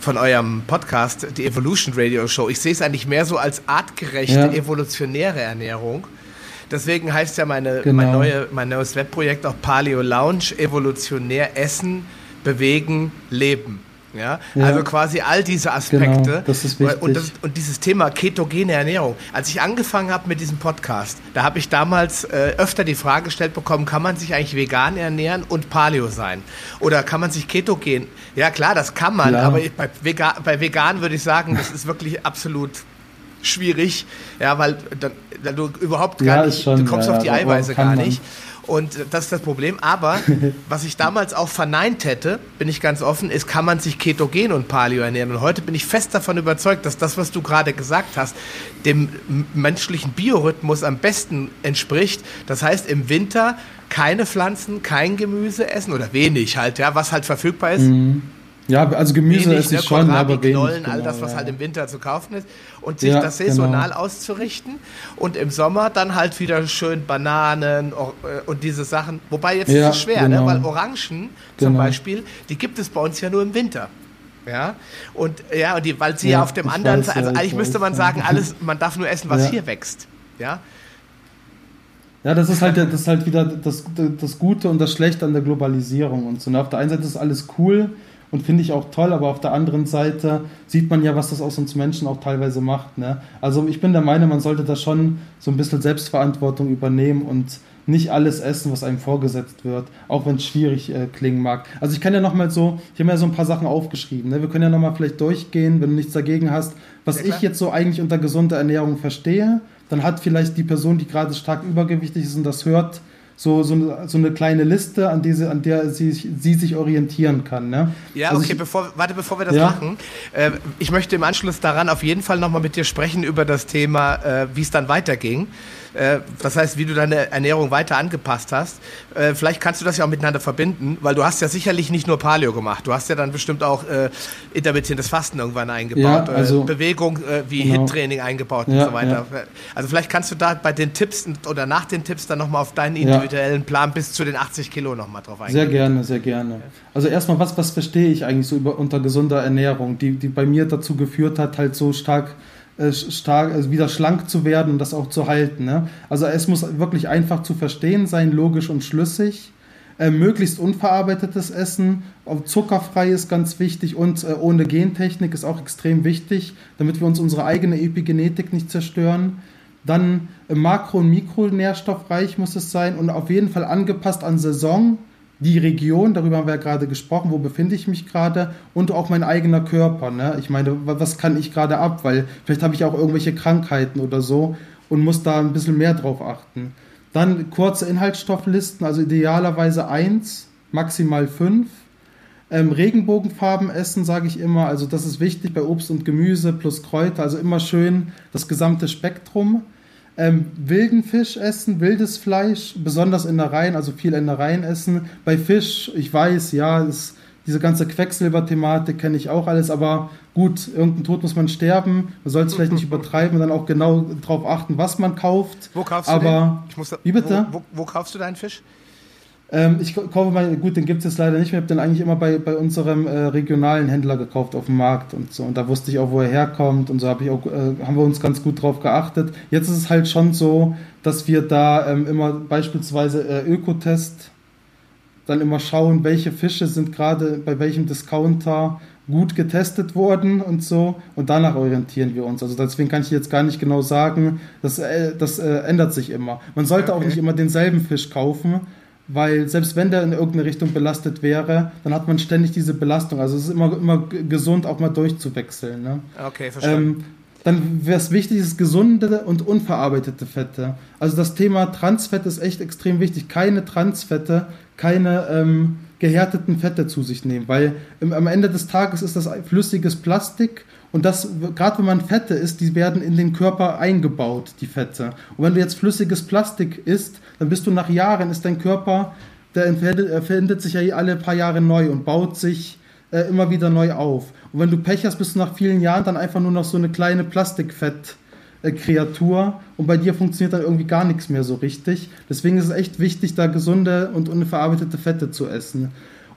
von eurem Podcast, die Evolution Radio Show. Ich sehe es eigentlich mehr so als artgerechte, ja. evolutionäre Ernährung. Deswegen heißt ja meine, genau. mein, neue, mein neues Webprojekt auch Paleo Lounge, evolutionär essen, bewegen, leben. Ja? ja? Also quasi all diese Aspekte. Genau, das ist wichtig. Und, das, und dieses Thema ketogene Ernährung. Als ich angefangen habe mit diesem Podcast, da habe ich damals äh, öfter die Frage gestellt bekommen, kann man sich eigentlich vegan ernähren und Paleo sein? Oder kann man sich ketogen? Ja klar, das kann man, ja. aber ich, bei, Vegan, bei vegan würde ich sagen, das ist wirklich absolut schwierig, ja, weil dann, dann du überhaupt gar ja, nicht, schon, du kommst ja, auf die Eiweiße gar nicht. Und das ist das Problem. Aber <laughs> was ich damals auch verneint hätte, bin ich ganz offen, ist, kann man sich ketogen und Paleo ernähren. Und heute bin ich fest davon überzeugt, dass das, was du gerade gesagt hast, dem menschlichen Biorhythmus am besten entspricht. Das heißt, im Winter keine Pflanzen, kein Gemüse essen oder wenig halt, ja, was halt verfügbar ist. Mhm ja, also Gemüse esse ich ne, schon, aber wenig. Knollen, all das, was ja. halt im Winter zu kaufen ist. Und sich ja, das saisonal genau. auszurichten. Und im Sommer dann halt wieder schön Bananen äh, und diese Sachen. Wobei jetzt ja, ist es schwer, ne? genau. ne? weil Orangen genau. zum Beispiel, die gibt es bei uns ja nur im Winter. Ja, und ja, und die, weil sie ja, ja auf dem anderen, weiß, also eigentlich müsste man sagen, <laughs> alles, man darf nur essen, was hier wächst. Ja, ja, das ist halt, das ist halt wieder das, das Gute und das Schlechte an der Globalisierung und so. Und auf der einen Seite ist alles cool, und finde ich auch toll, aber auf der anderen Seite sieht man ja, was das aus uns Menschen auch teilweise macht. Ne? Also ich bin der Meinung, man sollte da schon so ein bisschen Selbstverantwortung übernehmen und nicht alles essen, was einem vorgesetzt wird, auch wenn es schwierig äh, klingen mag. Also ich kann ja nochmal so, ich habe mir ja so ein paar Sachen aufgeschrieben. Ne? Wir können ja nochmal vielleicht durchgehen, wenn du nichts dagegen hast, was ja, ich jetzt so eigentlich unter gesunder Ernährung verstehe. Dann hat vielleicht die Person, die gerade stark übergewichtig ist und das hört, so, so, eine, so eine kleine Liste, an, diese, an der sie, sie sich orientieren kann. Ne? Ja, also okay, ich, bevor, warte, bevor wir das ja? machen. Äh, ich möchte im Anschluss daran auf jeden Fall nochmal mit dir sprechen über das Thema, äh, wie es dann weiterging. Äh, das heißt, wie du deine Ernährung weiter angepasst hast. Äh, vielleicht kannst du das ja auch miteinander verbinden, weil du hast ja sicherlich nicht nur Paleo gemacht. Du hast ja dann bestimmt auch äh, intermittierendes Fasten irgendwann eingebaut, ja, also, Bewegung wie genau. HIT-Training eingebaut ja, und so weiter. Ja. Also vielleicht kannst du da bei den Tipps oder nach den Tipps dann nochmal auf deinen individuellen Plan bis zu den 80 Kilo nochmal drauf eingehen. Sehr gerne, sehr gerne. Also erstmal, was, was verstehe ich eigentlich so über, unter gesunder Ernährung, die, die bei mir dazu geführt hat, halt so stark äh, stark, also wieder schlank zu werden und das auch zu halten. Ne? Also es muss wirklich einfach zu verstehen sein, logisch und schlüssig. Äh, möglichst unverarbeitetes Essen, zuckerfrei ist ganz wichtig und äh, ohne Gentechnik ist auch extrem wichtig, damit wir uns unsere eigene Epigenetik nicht zerstören. Dann äh, makro- und mikronährstoffreich muss es sein und auf jeden Fall angepasst an Saison die Region, darüber haben wir ja gerade gesprochen, wo befinde ich mich gerade und auch mein eigener Körper. Ne? Ich meine, was kann ich gerade ab? Weil vielleicht habe ich auch irgendwelche Krankheiten oder so und muss da ein bisschen mehr drauf achten. Dann kurze Inhaltsstofflisten, also idealerweise eins, maximal fünf. Ähm, Regenbogenfarben essen, sage ich immer. Also das ist wichtig bei Obst und Gemüse plus Kräuter. Also immer schön das gesamte Spektrum. Ähm, wilden Fisch essen, wildes Fleisch, besonders in der Innereien, also viel in der Innereien essen. Bei Fisch, ich weiß, ja, ist, diese ganze Quecksilber-Thematik kenne ich auch alles, aber gut, irgendein Tod muss man sterben. Man soll es vielleicht nicht <laughs> übertreiben und dann auch genau darauf achten, was man kauft. Wo kaufst du aber, den? Ich muss, wie bitte? Wo, wo, wo kaufst du deinen Fisch? Ähm, ich kaufe mal, gut, den gibt es jetzt leider nicht mehr. Ich habe den eigentlich immer bei, bei unserem äh, regionalen Händler gekauft auf dem Markt und so. Und da wusste ich auch, wo er herkommt und so habe ich auch, äh, haben wir uns ganz gut drauf geachtet. Jetzt ist es halt schon so, dass wir da ähm, immer beispielsweise äh, Ökotest dann immer schauen, welche Fische sind gerade bei welchem Discounter gut getestet worden und so und danach orientieren wir uns. Also deswegen kann ich jetzt gar nicht genau sagen, das, äh, das äh, ändert sich immer. Man sollte okay. auch nicht immer denselben Fisch kaufen, weil selbst wenn der in irgendeine Richtung belastet wäre, dann hat man ständig diese Belastung. Also es ist immer, immer gesund, auch mal durchzuwechseln. Ne? Okay, verstanden. Ähm, dann wäre es wichtig, ist gesunde und unverarbeitete Fette. Also das Thema Transfette ist echt extrem wichtig. Keine Transfette, keine ähm, gehärteten Fette zu sich nehmen, weil im, am Ende des Tages ist das flüssiges Plastik und das, gerade wenn man Fette isst, die werden in den Körper eingebaut, die Fette. Und wenn du jetzt flüssiges Plastik isst, dann bist du nach Jahren, ist dein Körper, der verändert sich ja alle paar Jahre neu und baut sich äh, immer wieder neu auf. Und wenn du Pech hast, bist du nach vielen Jahren dann einfach nur noch so eine kleine Plastikfett. Kreatur und bei dir funktioniert dann irgendwie gar nichts mehr so richtig. Deswegen ist es echt wichtig, da gesunde und unverarbeitete Fette zu essen.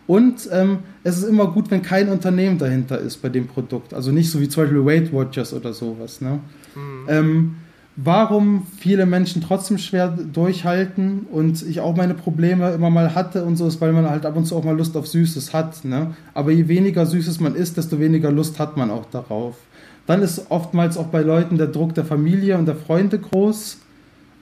Und ähm, es ist immer gut, wenn kein Unternehmen dahinter ist bei dem Produkt. Also nicht so wie zum Beispiel Weight Watchers oder sowas. Ne? Mhm. Ähm, warum viele Menschen trotzdem schwer durchhalten und ich auch meine Probleme immer mal hatte und so ist, weil man halt ab und zu auch mal Lust auf Süßes hat. Ne? Aber je weniger Süßes man isst, desto weniger Lust hat man auch darauf. Dann ist oftmals auch bei Leuten der Druck der Familie und der Freunde groß.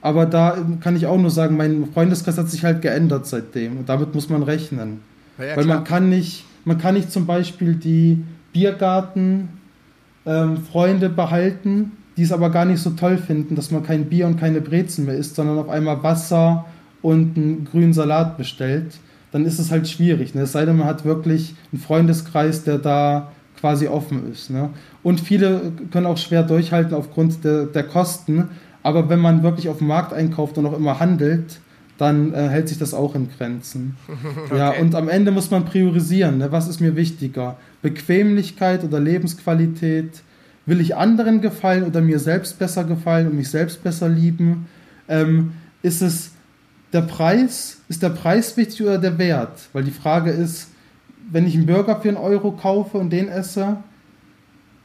Aber da kann ich auch nur sagen, mein Freundeskreis hat sich halt geändert seitdem und damit muss man rechnen. Ja, Weil man kann nicht, man kann nicht zum Beispiel die Biergarten-Freunde ähm, behalten, die es aber gar nicht so toll finden, dass man kein Bier und keine Brezen mehr isst, sondern auf einmal Wasser und einen grünen Salat bestellt, dann ist es halt schwierig. Ne? Es sei denn, man hat wirklich einen Freundeskreis, der da quasi offen ist. Ne? Und viele können auch schwer durchhalten aufgrund der, der Kosten. Aber wenn man wirklich auf dem Markt einkauft und auch immer handelt, dann äh, hält sich das auch in Grenzen. <laughs> okay. Ja, und am Ende muss man priorisieren. Ne? Was ist mir wichtiger? Bequemlichkeit oder Lebensqualität? Will ich anderen gefallen oder mir selbst besser gefallen und mich selbst besser lieben? Ähm, ist es der Preis? Ist der Preis wichtig oder der Wert? Weil die Frage ist, wenn ich einen Burger für einen Euro kaufe und den esse,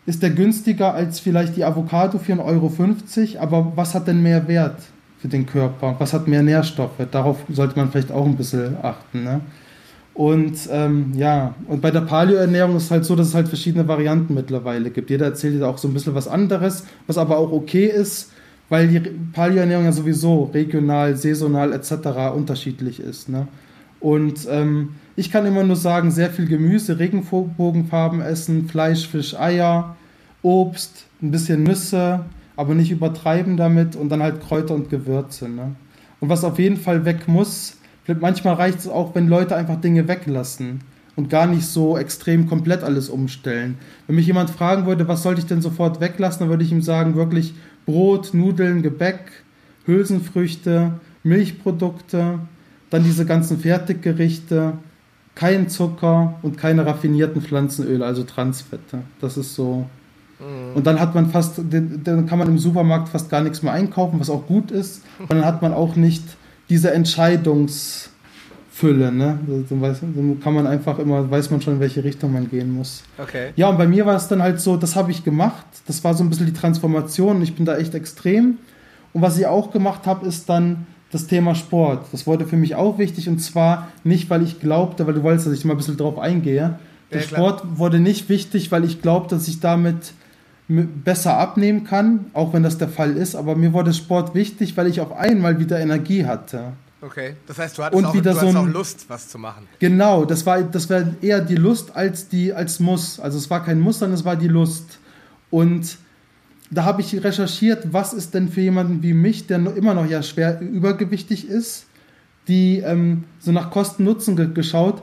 ist der günstiger als vielleicht die Avocado für 1,50 Euro, aber was hat denn mehr Wert? Für den Körper? Was hat mehr Nährstoffe? Darauf sollte man vielleicht auch ein bisschen achten. Ne? Und ähm, ja, und bei der Paleo-Ernährung ist es halt so, dass es halt verschiedene Varianten mittlerweile gibt. Jeder erzählt dir auch so ein bisschen was anderes, was aber auch okay ist, weil die Paleo-Ernährung ja sowieso regional, saisonal etc. unterschiedlich ist. Ne? Und ähm, ich kann immer nur sagen, sehr viel Gemüse, Regenbogenfarben essen, Fleisch, Fisch, Eier, Obst, ein bisschen Nüsse, aber nicht übertreiben damit und dann halt Kräuter und Gewürze. Ne? Und was auf jeden Fall weg muss, manchmal reicht es auch, wenn Leute einfach Dinge weglassen und gar nicht so extrem komplett alles umstellen. Wenn mich jemand fragen würde, was sollte ich denn sofort weglassen, dann würde ich ihm sagen, wirklich Brot, Nudeln, Gebäck, Hülsenfrüchte, Milchprodukte, dann diese ganzen Fertiggerichte, kein Zucker und keine raffinierten Pflanzenöle, also Transfette. Das ist so Mhm. Und dann hat man fast, dann kann man im Supermarkt fast gar nichts mehr einkaufen, was auch gut ist. Und dann hat man auch nicht diese Entscheidungsfülle. Ne? Dann kann man einfach immer, weiß man schon, in welche Richtung man gehen muss. Okay. Ja, und bei mir war es dann halt so, das habe ich gemacht. Das war so ein bisschen die Transformation. Ich bin da echt extrem. Und was ich auch gemacht habe, ist dann das Thema Sport. Das wurde für mich auch wichtig und zwar nicht, weil ich glaubte, weil du wolltest, dass ich mal ein bisschen drauf eingehe. Der ja, Sport wurde nicht wichtig, weil ich glaubte, dass ich damit besser abnehmen kann, auch wenn das der Fall ist. Aber mir wurde Sport wichtig, weil ich auf einmal wieder Energie hatte. Okay, das heißt, du hattest, auch, wieder du so ein, auch Lust, was zu machen. Genau, das war, das war eher die Lust als, die, als Muss. Also es war kein Muss, sondern es war die Lust. Und da habe ich recherchiert, was ist denn für jemanden wie mich, der immer noch ja schwer übergewichtig ist, die ähm, so nach Kosten-Nutzen ge geschaut,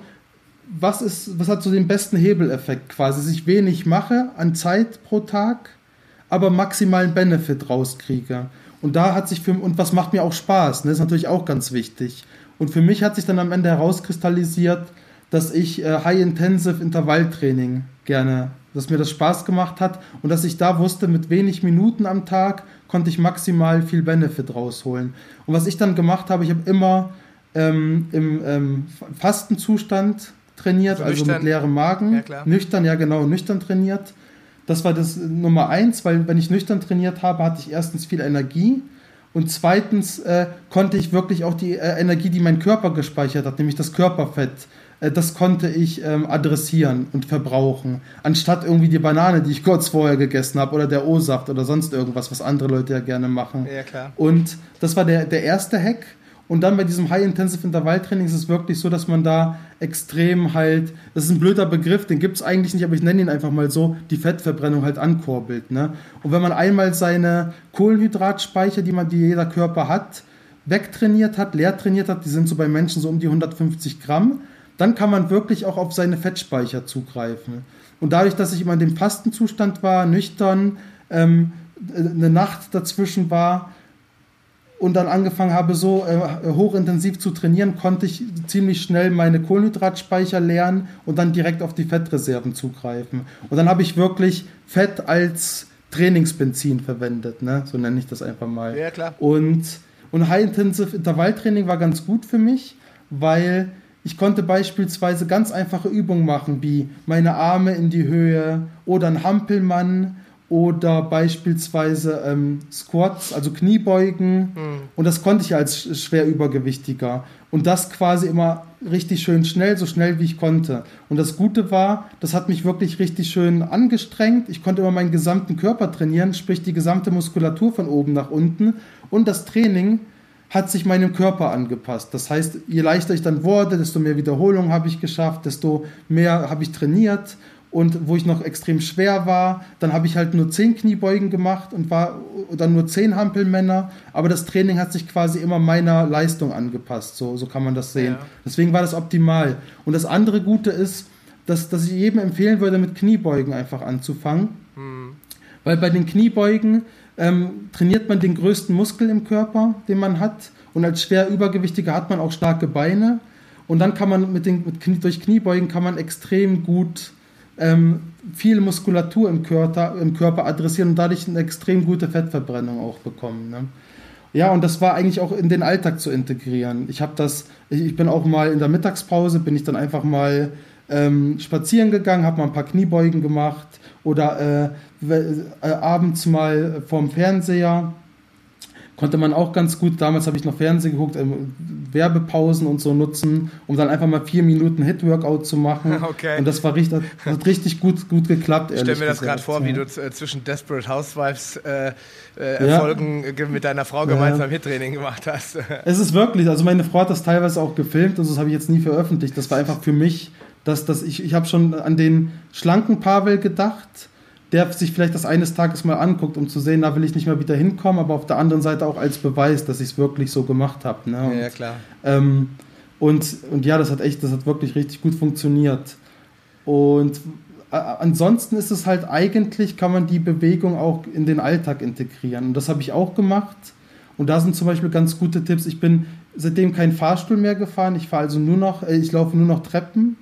was ist, was hat so den besten Hebeleffekt quasi, dass ich wenig mache an Zeit pro Tag, aber maximalen Benefit rauskriege. Und da hat sich für, und was macht mir auch Spaß, ne, ist natürlich auch ganz wichtig. Und für mich hat sich dann am Ende herauskristallisiert, dass ich äh, High-Intensive Intervalltraining gerne, dass mir das Spaß gemacht hat und dass ich da wusste, mit wenig Minuten am Tag konnte ich maximal viel Benefit rausholen. Und was ich dann gemacht habe, ich habe immer ähm, im ähm, Fastenzustand trainiert, also, also mit leerem Magen. Ja, nüchtern, ja genau, nüchtern trainiert. Das war das Nummer eins, weil wenn ich nüchtern trainiert habe, hatte ich erstens viel Energie und zweitens äh, konnte ich wirklich auch die äh, Energie, die mein Körper gespeichert hat, nämlich das Körperfett, äh, das konnte ich ähm, adressieren und verbrauchen. Anstatt irgendwie die Banane, die ich kurz vorher gegessen habe, oder der O-Saft oder sonst irgendwas, was andere Leute ja gerne machen. Ja, klar. Und das war der, der erste Hack. Und dann bei diesem High-Intensive Intervalltraining ist es wirklich so, dass man da extrem halt, das ist ein blöder Begriff, den gibt es eigentlich nicht, aber ich nenne ihn einfach mal so, die Fettverbrennung halt ankurbelt. Ne? Und wenn man einmal seine Kohlenhydratspeicher, die man, die jeder Körper hat, wegtrainiert hat, leer trainiert hat, die sind so bei Menschen so um die 150 Gramm, dann kann man wirklich auch auf seine Fettspeicher zugreifen. Und dadurch, dass ich immer in dem Fastenzustand war, nüchtern, ähm, eine Nacht dazwischen war, und dann angefangen habe, so äh, hochintensiv zu trainieren, konnte ich ziemlich schnell meine Kohlenhydratspeicher leeren und dann direkt auf die Fettreserven zugreifen. Und dann habe ich wirklich Fett als Trainingsbenzin verwendet, ne? so nenne ich das einfach mal. Ja, klar. Und, und High-Intensive Intervalltraining war ganz gut für mich, weil ich konnte beispielsweise ganz einfache Übungen machen, wie meine Arme in die Höhe oder ein Hampelmann oder beispielsweise ähm, Squats, also Kniebeugen. Mhm. Und das konnte ich als schwer übergewichtiger. Und das quasi immer richtig schön schnell, so schnell wie ich konnte. Und das Gute war, das hat mich wirklich richtig schön angestrengt. Ich konnte immer meinen gesamten Körper trainieren, sprich die gesamte Muskulatur von oben nach unten. Und das Training hat sich meinem Körper angepasst. Das heißt, je leichter ich dann wurde, desto mehr Wiederholungen habe ich geschafft, desto mehr habe ich trainiert und wo ich noch extrem schwer war, dann habe ich halt nur zehn Kniebeugen gemacht und war dann nur zehn Hampelmänner. Aber das Training hat sich quasi immer meiner Leistung angepasst. So, so kann man das sehen. Ja. Deswegen war das optimal. Und das andere Gute ist, dass, dass ich jedem empfehlen würde, mit Kniebeugen einfach anzufangen. Mhm. Weil bei den Kniebeugen ähm, trainiert man den größten Muskel im Körper, den man hat. Und als schwer Übergewichtiger hat man auch starke Beine. Und dann kann man mit den, mit Knie, durch Kniebeugen kann man extrem gut ähm, viel Muskulatur im Körper, im Körper adressieren und dadurch eine extrem gute Fettverbrennung auch bekommen. Ne? Ja, und das war eigentlich auch in den Alltag zu integrieren. Ich habe das, ich, bin auch mal in der Mittagspause, bin ich dann einfach mal ähm, spazieren gegangen, habe mal ein paar Kniebeugen gemacht oder äh, äh, abends mal vorm Fernseher konnte man auch ganz gut, damals habe ich noch Fernsehen geguckt, ähm, Werbepausen und so nutzen, um dann einfach mal vier Minuten Hit-Workout zu machen. <laughs> Okay. Und das war richtig, das hat richtig gut, gut geklappt. Ich stelle mir das gerade vor, wie du äh, zwischen Desperate Housewives äh, äh, Erfolgen ja. mit deiner Frau gemeinsam ja. Hit-Training gemacht hast. <laughs> es ist wirklich, also meine Frau hat das teilweise auch gefilmt und das habe ich jetzt nie veröffentlicht. Das war einfach für mich, dass, dass ich, ich habe schon an den schlanken Pavel gedacht der sich vielleicht das eines Tages mal anguckt, um zu sehen, da will ich nicht mehr wieder hinkommen, aber auf der anderen Seite auch als Beweis, dass ich es wirklich so gemacht habe. Ne? Und, ja, klar. Ähm, und, und ja, das hat echt, das hat wirklich richtig gut funktioniert. Und äh, ansonsten ist es halt eigentlich, kann man die Bewegung auch in den Alltag integrieren. Und das habe ich auch gemacht. Und da sind zum Beispiel ganz gute Tipps. Ich bin seitdem kein Fahrstuhl mehr gefahren. Ich fahre also nur noch, äh, ich laufe nur noch Treppen.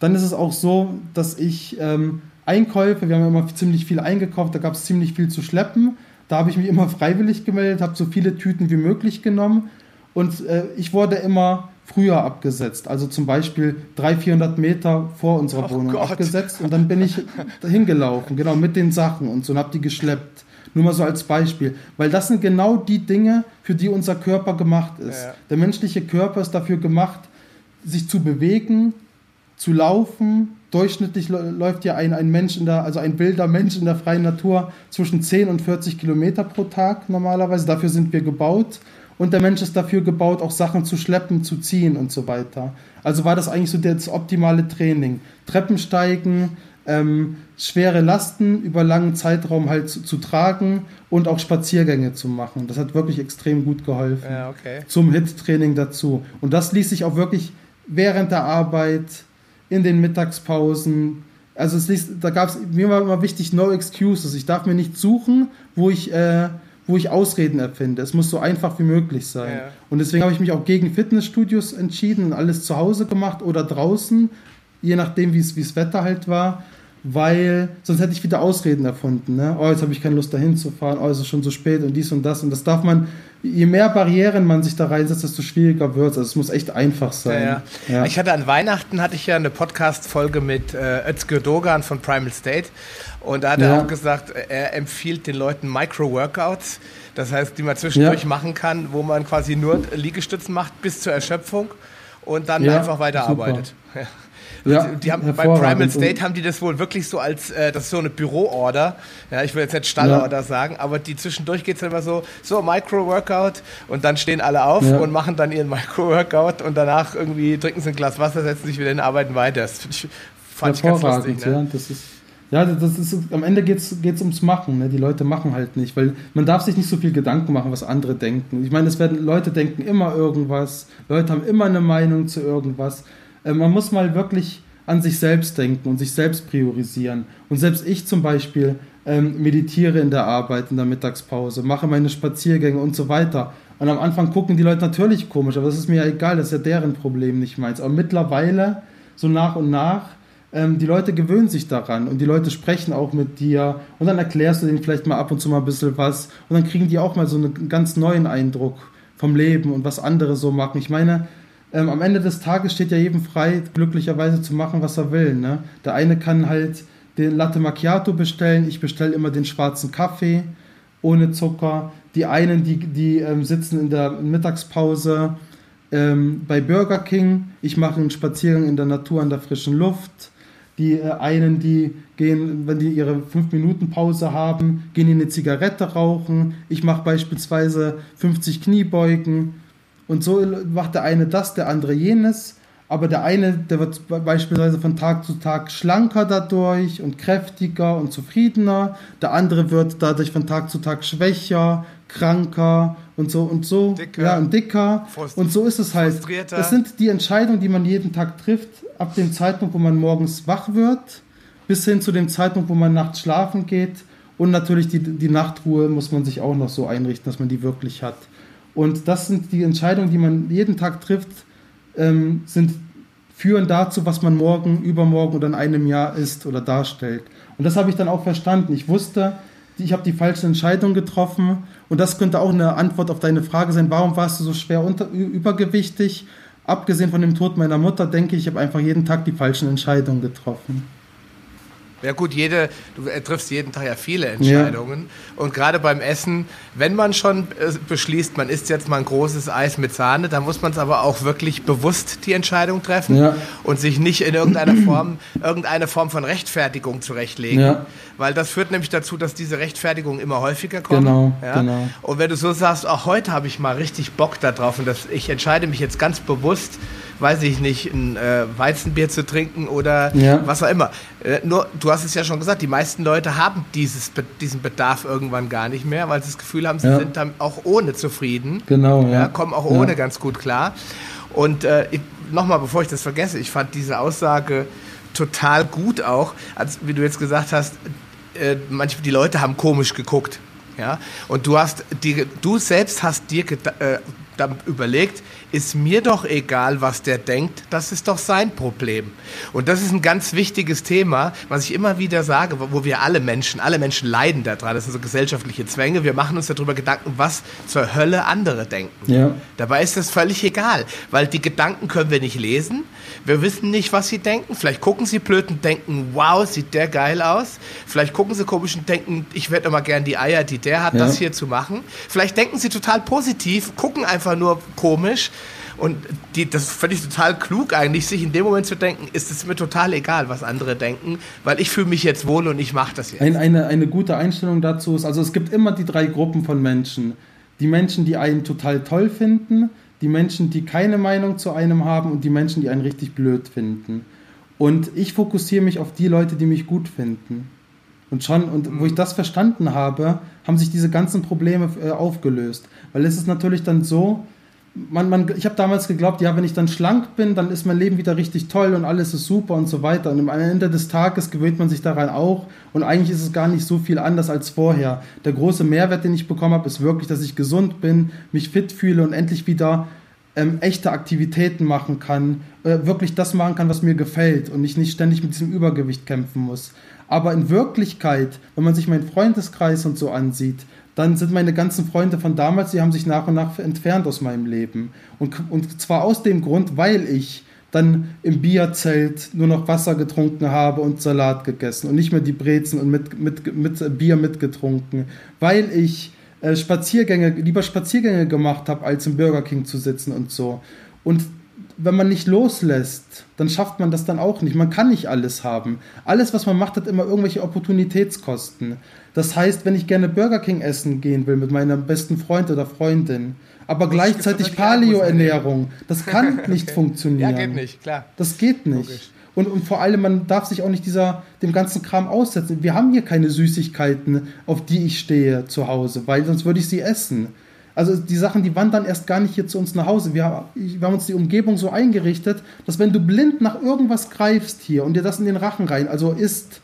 Dann ist es auch so, dass ich ähm, Einkäufe, wir haben immer ziemlich viel eingekauft, da gab es ziemlich viel zu schleppen. Da habe ich mich immer freiwillig gemeldet, habe so viele Tüten wie möglich genommen und äh, ich wurde immer früher abgesetzt. Also zum Beispiel 300, 400 Meter vor unserer oh Wohnung Gott. abgesetzt und dann bin ich hingelaufen, genau mit den Sachen und so und habe die geschleppt. Nur mal so als Beispiel. Weil das sind genau die Dinge, für die unser Körper gemacht ist. Ja. Der menschliche Körper ist dafür gemacht, sich zu bewegen, zu laufen, durchschnittlich läuft ja ein, ein Mensch in der, also ein wilder Mensch in der freien Natur zwischen 10 und 40 Kilometer pro Tag normalerweise. Dafür sind wir gebaut. Und der Mensch ist dafür gebaut, auch Sachen zu schleppen, zu ziehen und so weiter. Also war das eigentlich so das optimale Training. Treppensteigen, ähm, schwere Lasten über langen Zeitraum halt zu, zu, tragen und auch Spaziergänge zu machen. Das hat wirklich extrem gut geholfen. Ja, okay. Zum Hit-Training dazu. Und das ließ sich auch wirklich während der Arbeit, in den Mittagspausen. Also es, da gab es, mir war immer wichtig, no excuses. Ich darf mir nicht suchen, wo ich, äh, wo ich Ausreden erfinde. Es muss so einfach wie möglich sein. Ja. Und deswegen habe ich mich auch gegen Fitnessstudios entschieden und alles zu Hause gemacht oder draußen, je nachdem, wie es Wetter halt war weil sonst hätte ich wieder Ausreden erfunden. Ne? Oh, jetzt habe ich keine Lust dahin zu fahren, oh, es ist schon so spät und dies und das. Und das darf man, je mehr Barrieren man sich da reinsetzt, desto schwieriger wird es. Also es muss echt einfach sein. Ja, ja. Ich hatte an Weihnachten hatte ich ja eine Podcast-Folge mit äh, Özgür Dogan von Primal State und da hat er auch gesagt, er empfiehlt den Leuten Micro-Workouts. Das heißt, die man zwischendurch machen kann, wo man quasi nur Liegestützen macht bis zur Erschöpfung und dann einfach weiterarbeitet. Ja. Ja, die haben, bei Primal State haben die das wohl wirklich so als, äh, das ist so eine Büroorder. Ja, ich will jetzt nicht Stallorder ja. sagen, aber die zwischendurch geht es immer so, so Micro-Workout und dann stehen alle auf ja. und machen dann ihren Micro-Workout und danach irgendwie trinken sie ein Glas Wasser, setzen sich wieder hin, arbeiten weiter. Das ich, fand ich ganz lustig. Ne? Ja, das ist ja, das ist, am Ende geht es ums Machen. Ne? Die Leute machen halt nicht, weil man darf sich nicht so viel Gedanken machen, was andere denken. Ich meine, es werden Leute denken immer irgendwas, Leute haben immer eine Meinung zu irgendwas. Äh, man muss mal wirklich an sich selbst denken und sich selbst priorisieren. Und selbst ich zum Beispiel ähm, meditiere in der Arbeit, in der Mittagspause, mache meine Spaziergänge und so weiter. Und am Anfang gucken die Leute natürlich komisch, aber das ist mir ja egal, das ist ja deren Problem, nicht meins. Aber mittlerweile, so nach und nach, ähm, die Leute gewöhnen sich daran und die Leute sprechen auch mit dir und dann erklärst du denen vielleicht mal ab und zu mal ein bisschen was und dann kriegen die auch mal so einen ganz neuen Eindruck vom Leben und was andere so machen. Ich meine, ähm, am Ende des Tages steht ja jedem frei, glücklicherweise zu machen, was er will. Ne? Der eine kann halt den Latte Macchiato bestellen, ich bestelle immer den schwarzen Kaffee ohne Zucker. Die einen, die, die ähm, sitzen in der Mittagspause ähm, bei Burger King, ich mache einen Spaziergang in der Natur an der frischen Luft. Die äh, einen, die gehen, wenn die ihre 5-Minuten-Pause haben, gehen in eine Zigarette rauchen. Ich mache beispielsweise 50 Kniebeugen und so macht der eine das, der andere jenes. Aber der eine, der wird beispielsweise von Tag zu Tag schlanker dadurch und kräftiger und zufriedener. Der andere wird dadurch von Tag zu Tag schwächer, kranker und so und so. Dicker. Ja, und dicker. Und so ist es halt. Das sind die Entscheidungen, die man jeden Tag trifft, ab dem Zeitpunkt, wo man morgens wach wird, bis hin zu dem Zeitpunkt, wo man nachts schlafen geht. Und natürlich die, die Nachtruhe muss man sich auch noch so einrichten, dass man die wirklich hat. Und das sind die Entscheidungen, die man jeden Tag trifft, ähm, sind, führen dazu, was man morgen, übermorgen oder in einem Jahr ist oder darstellt. Und das habe ich dann auch verstanden. Ich wusste, ich habe die falsche Entscheidung getroffen. Und das könnte auch eine Antwort auf deine Frage sein, warum warst du so schwer unter, übergewichtig? Abgesehen von dem Tod meiner Mutter, denke ich, ich habe einfach jeden Tag die falschen Entscheidungen getroffen. Ja gut, jede, du triffst jeden Tag ja viele Entscheidungen. Ja. Und gerade beim Essen, wenn man schon äh, beschließt, man isst jetzt mal ein großes Eis mit Sahne, dann muss man es aber auch wirklich bewusst die Entscheidung treffen ja. und sich nicht in irgendeiner Form, irgendeine Form von Rechtfertigung zurechtlegen. Ja. Weil das führt nämlich dazu, dass diese Rechtfertigungen immer häufiger kommen. Genau, genau. Und wenn du so sagst, auch heute habe ich mal richtig Bock darauf und das, ich entscheide mich jetzt ganz bewusst, weiß ich nicht, ein äh, Weizenbier zu trinken oder ja. was auch immer. Äh, nur, du hast es ja schon gesagt, die meisten Leute haben dieses, diesen Bedarf irgendwann gar nicht mehr, weil sie das Gefühl haben, sie ja. sind dann auch ohne zufrieden. Genau. Ja, kommen auch ohne ganz gut klar. Und äh, nochmal, bevor ich das vergesse, ich fand diese Aussage total gut auch, als wie du jetzt gesagt hast, äh, manche die Leute haben komisch geguckt. Ja, und du hast die, du selbst hast dir äh, überlegt, ist mir doch egal, was der denkt, das ist doch sein Problem. Und das ist ein ganz wichtiges Thema, was ich immer wieder sage, wo wir alle Menschen, alle Menschen leiden daran, das sind so gesellschaftliche Zwänge, wir machen uns darüber Gedanken, was zur Hölle andere denken. Ja. Dabei ist das völlig egal, weil die Gedanken können wir nicht lesen, wir wissen nicht, was sie denken, vielleicht gucken sie blöd und denken, wow, sieht der geil aus, vielleicht gucken sie komisch und denken, ich werde immer gern die Eier, die der hat, ja. das hier zu machen, vielleicht denken sie total positiv, gucken einfach nur komisch, und die, das fand ich total klug eigentlich, sich in dem Moment zu denken, ist es mir total egal, was andere denken, weil ich fühle mich jetzt wohl und ich mache das jetzt. Ein, eine, eine gute Einstellung dazu ist, also es gibt immer die drei Gruppen von Menschen. Die Menschen, die einen total toll finden, die Menschen, die keine Meinung zu einem haben und die Menschen, die einen richtig blöd finden. Und ich fokussiere mich auf die Leute, die mich gut finden. Und schon, und wo ich das verstanden habe, haben sich diese ganzen Probleme äh, aufgelöst. Weil es ist natürlich dann so, man, man, ich habe damals geglaubt, ja, wenn ich dann schlank bin, dann ist mein Leben wieder richtig toll und alles ist super und so weiter. Und am Ende des Tages gewöhnt man sich daran auch. Und eigentlich ist es gar nicht so viel anders als vorher. Der große Mehrwert, den ich bekommen habe, ist wirklich, dass ich gesund bin, mich fit fühle und endlich wieder ähm, echte Aktivitäten machen kann, äh, wirklich das machen kann, was mir gefällt und ich nicht ständig mit diesem Übergewicht kämpfen muss. Aber in Wirklichkeit, wenn man sich meinen Freundeskreis und so ansieht, dann sind meine ganzen Freunde von damals, die haben sich nach und nach entfernt aus meinem Leben. Und, und zwar aus dem Grund, weil ich dann im Bierzelt nur noch Wasser getrunken habe und Salat gegessen und nicht mehr die Brezen und mit, mit, mit Bier mitgetrunken, weil ich äh, Spaziergänge, lieber Spaziergänge gemacht habe, als im Burger King zu sitzen und so. Und wenn man nicht loslässt, dann schafft man das dann auch nicht. Man kann nicht alles haben. Alles, was man macht, hat immer irgendwelche Opportunitätskosten. Das heißt, wenn ich gerne Burger King essen gehen will mit meinem besten Freund oder Freundin, aber gleichzeitig Paleo-Ernährung, das kann <laughs> nicht funktionieren. Ja, geht nicht, klar. Das geht nicht. Und, und vor allem, man darf sich auch nicht dieser, dem ganzen Kram aussetzen. Wir haben hier keine Süßigkeiten, auf die ich stehe zu Hause, weil sonst würde ich sie essen. Also die Sachen, die wandern erst gar nicht hier zu uns nach Hause. Wir, wir haben uns die Umgebung so eingerichtet, dass wenn du blind nach irgendwas greifst hier und dir das in den Rachen rein, also isst,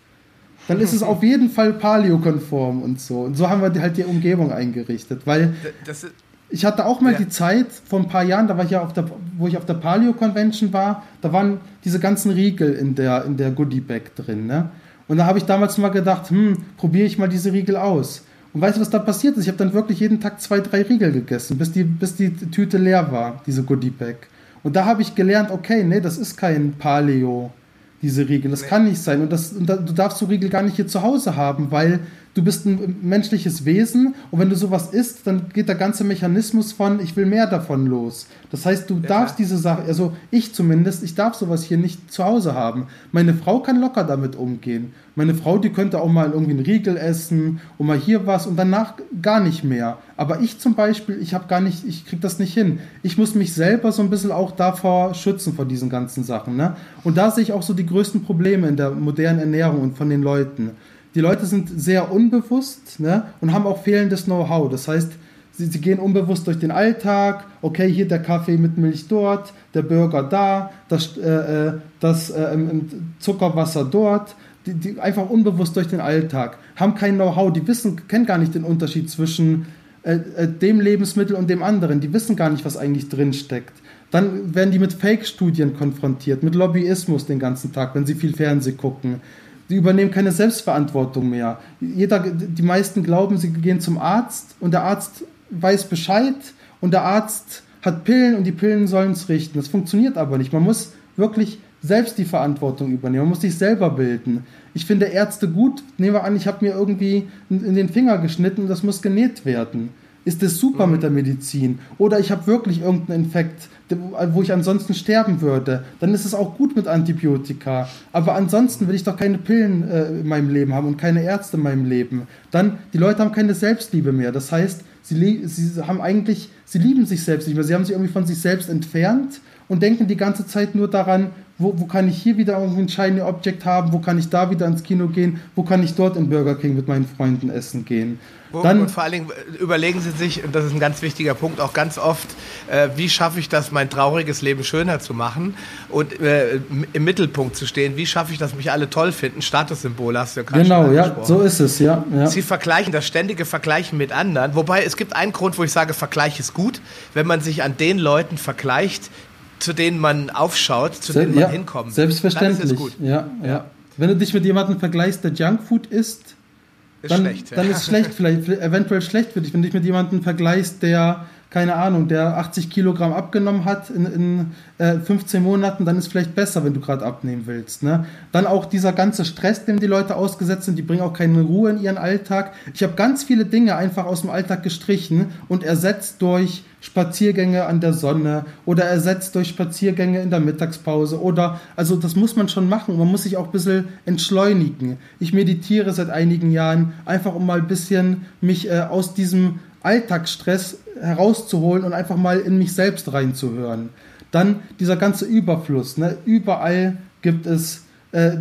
dann ist es auf jeden Fall paleokonform und so. Und so haben wir halt die Umgebung eingerichtet, weil ich hatte auch mal ja. die Zeit vor ein paar Jahren, da war ich ja auf der, wo ich auf der Paleo Convention war, da waren diese ganzen Riegel in der, in der Goodie Bag drin, ne? Und da habe ich damals mal gedacht, hm, probiere ich mal diese Riegel aus. Und weißt du, was da passiert ist? Ich habe dann wirklich jeden Tag zwei, drei Riegel gegessen, bis die, bis die Tüte leer war, diese Goodie Bag. Und da habe ich gelernt, okay, nee, das ist kein Paleo, diese Riegel. Das nee. kann nicht sein. Und, das, und da, du darfst so Riegel gar nicht hier zu Hause haben, weil du bist ein menschliches Wesen und wenn du sowas isst, dann geht der ganze Mechanismus von, ich will mehr davon los. Das heißt, du ja, darfst diese Sache, also ich zumindest, ich darf sowas hier nicht zu Hause haben. Meine Frau kann locker damit umgehen. Meine Frau, die könnte auch mal irgendwie einen Riegel essen und mal hier was und danach gar nicht mehr. Aber ich zum Beispiel, ich habe gar nicht, ich krieg das nicht hin. Ich muss mich selber so ein bisschen auch davor schützen vor diesen ganzen Sachen. Ne? Und da sehe ich auch so die größten Probleme in der modernen Ernährung und von den Leuten die Leute sind sehr unbewusst ne, und haben auch fehlendes Know-how. Das heißt, sie, sie gehen unbewusst durch den Alltag. Okay, hier der Kaffee mit Milch dort, der Burger da, das, äh, äh das äh, Zuckerwasser dort. Die, die, einfach unbewusst durch den Alltag, haben kein Know-how, die wissen, kennen gar nicht den Unterschied zwischen äh, äh, dem Lebensmittel und dem anderen. Die wissen gar nicht, was eigentlich drin steckt. Dann werden die mit Fake-Studien konfrontiert, mit Lobbyismus den ganzen Tag, wenn sie viel Fernsehen gucken. Die übernehmen keine Selbstverantwortung mehr. Jeder, die meisten glauben, sie gehen zum Arzt und der Arzt weiß Bescheid und der Arzt hat Pillen und die Pillen sollen es richten. Das funktioniert aber nicht. Man muss wirklich selbst die Verantwortung übernehmen. Man muss sich selber bilden. Ich finde Ärzte gut. Nehmen wir an, ich habe mir irgendwie in den Finger geschnitten und das muss genäht werden ist es super mhm. mit der Medizin. Oder ich habe wirklich irgendeinen Infekt, wo ich ansonsten sterben würde. Dann ist es auch gut mit Antibiotika. Aber ansonsten will ich doch keine Pillen äh, in meinem Leben haben und keine Ärzte in meinem Leben. Dann, die Leute haben keine Selbstliebe mehr. Das heißt, sie, sie haben eigentlich, sie lieben sich selbst nicht mehr. Sie haben sich irgendwie von sich selbst entfernt und denken die ganze Zeit nur daran, wo, wo kann ich hier wieder irgendwie ein Shiny Object haben, wo kann ich da wieder ins Kino gehen, wo kann ich dort in Burger King mit meinen Freunden essen gehen. Dann, und vor allen Dingen äh, überlegen Sie sich, und das ist ein ganz wichtiger Punkt, auch ganz oft, äh, wie schaffe ich das, mein trauriges Leben schöner zu machen und äh, im Mittelpunkt zu stehen. Wie schaffe ich das, mich alle toll finden? Statussymbol hast du ja gerade Genau, ja, so ist es, ja, ja. Sie vergleichen, das ständige Vergleichen mit anderen. Wobei es gibt einen Grund, wo ich sage, Vergleich ist gut, wenn man sich an den Leuten vergleicht, zu denen man aufschaut, zu Se denen man ja, hinkommt. Selbstverständlich. Ja, ja, ja. Wenn du dich mit jemandem vergleichst, der Junkfood isst, ist dann, schlecht, ja. dann ist schlecht, vielleicht eventuell schlecht für dich, wenn du dich mit jemandem vergleichst, der keine Ahnung, der 80 Kilogramm abgenommen hat in, in äh, 15 Monaten, dann ist vielleicht besser, wenn du gerade abnehmen willst. Ne? Dann auch dieser ganze Stress, dem die Leute ausgesetzt sind, die bringen auch keine Ruhe in ihren Alltag. Ich habe ganz viele Dinge einfach aus dem Alltag gestrichen und ersetzt durch Spaziergänge an der Sonne oder ersetzt durch Spaziergänge in der Mittagspause oder, also das muss man schon machen. Man muss sich auch ein bisschen entschleunigen. Ich meditiere seit einigen Jahren, einfach um mal ein bisschen mich äh, aus diesem Alltagsstress herauszuholen und einfach mal in mich selbst reinzuhören. Dann dieser ganze Überfluss. Ne? Überall gibt es äh,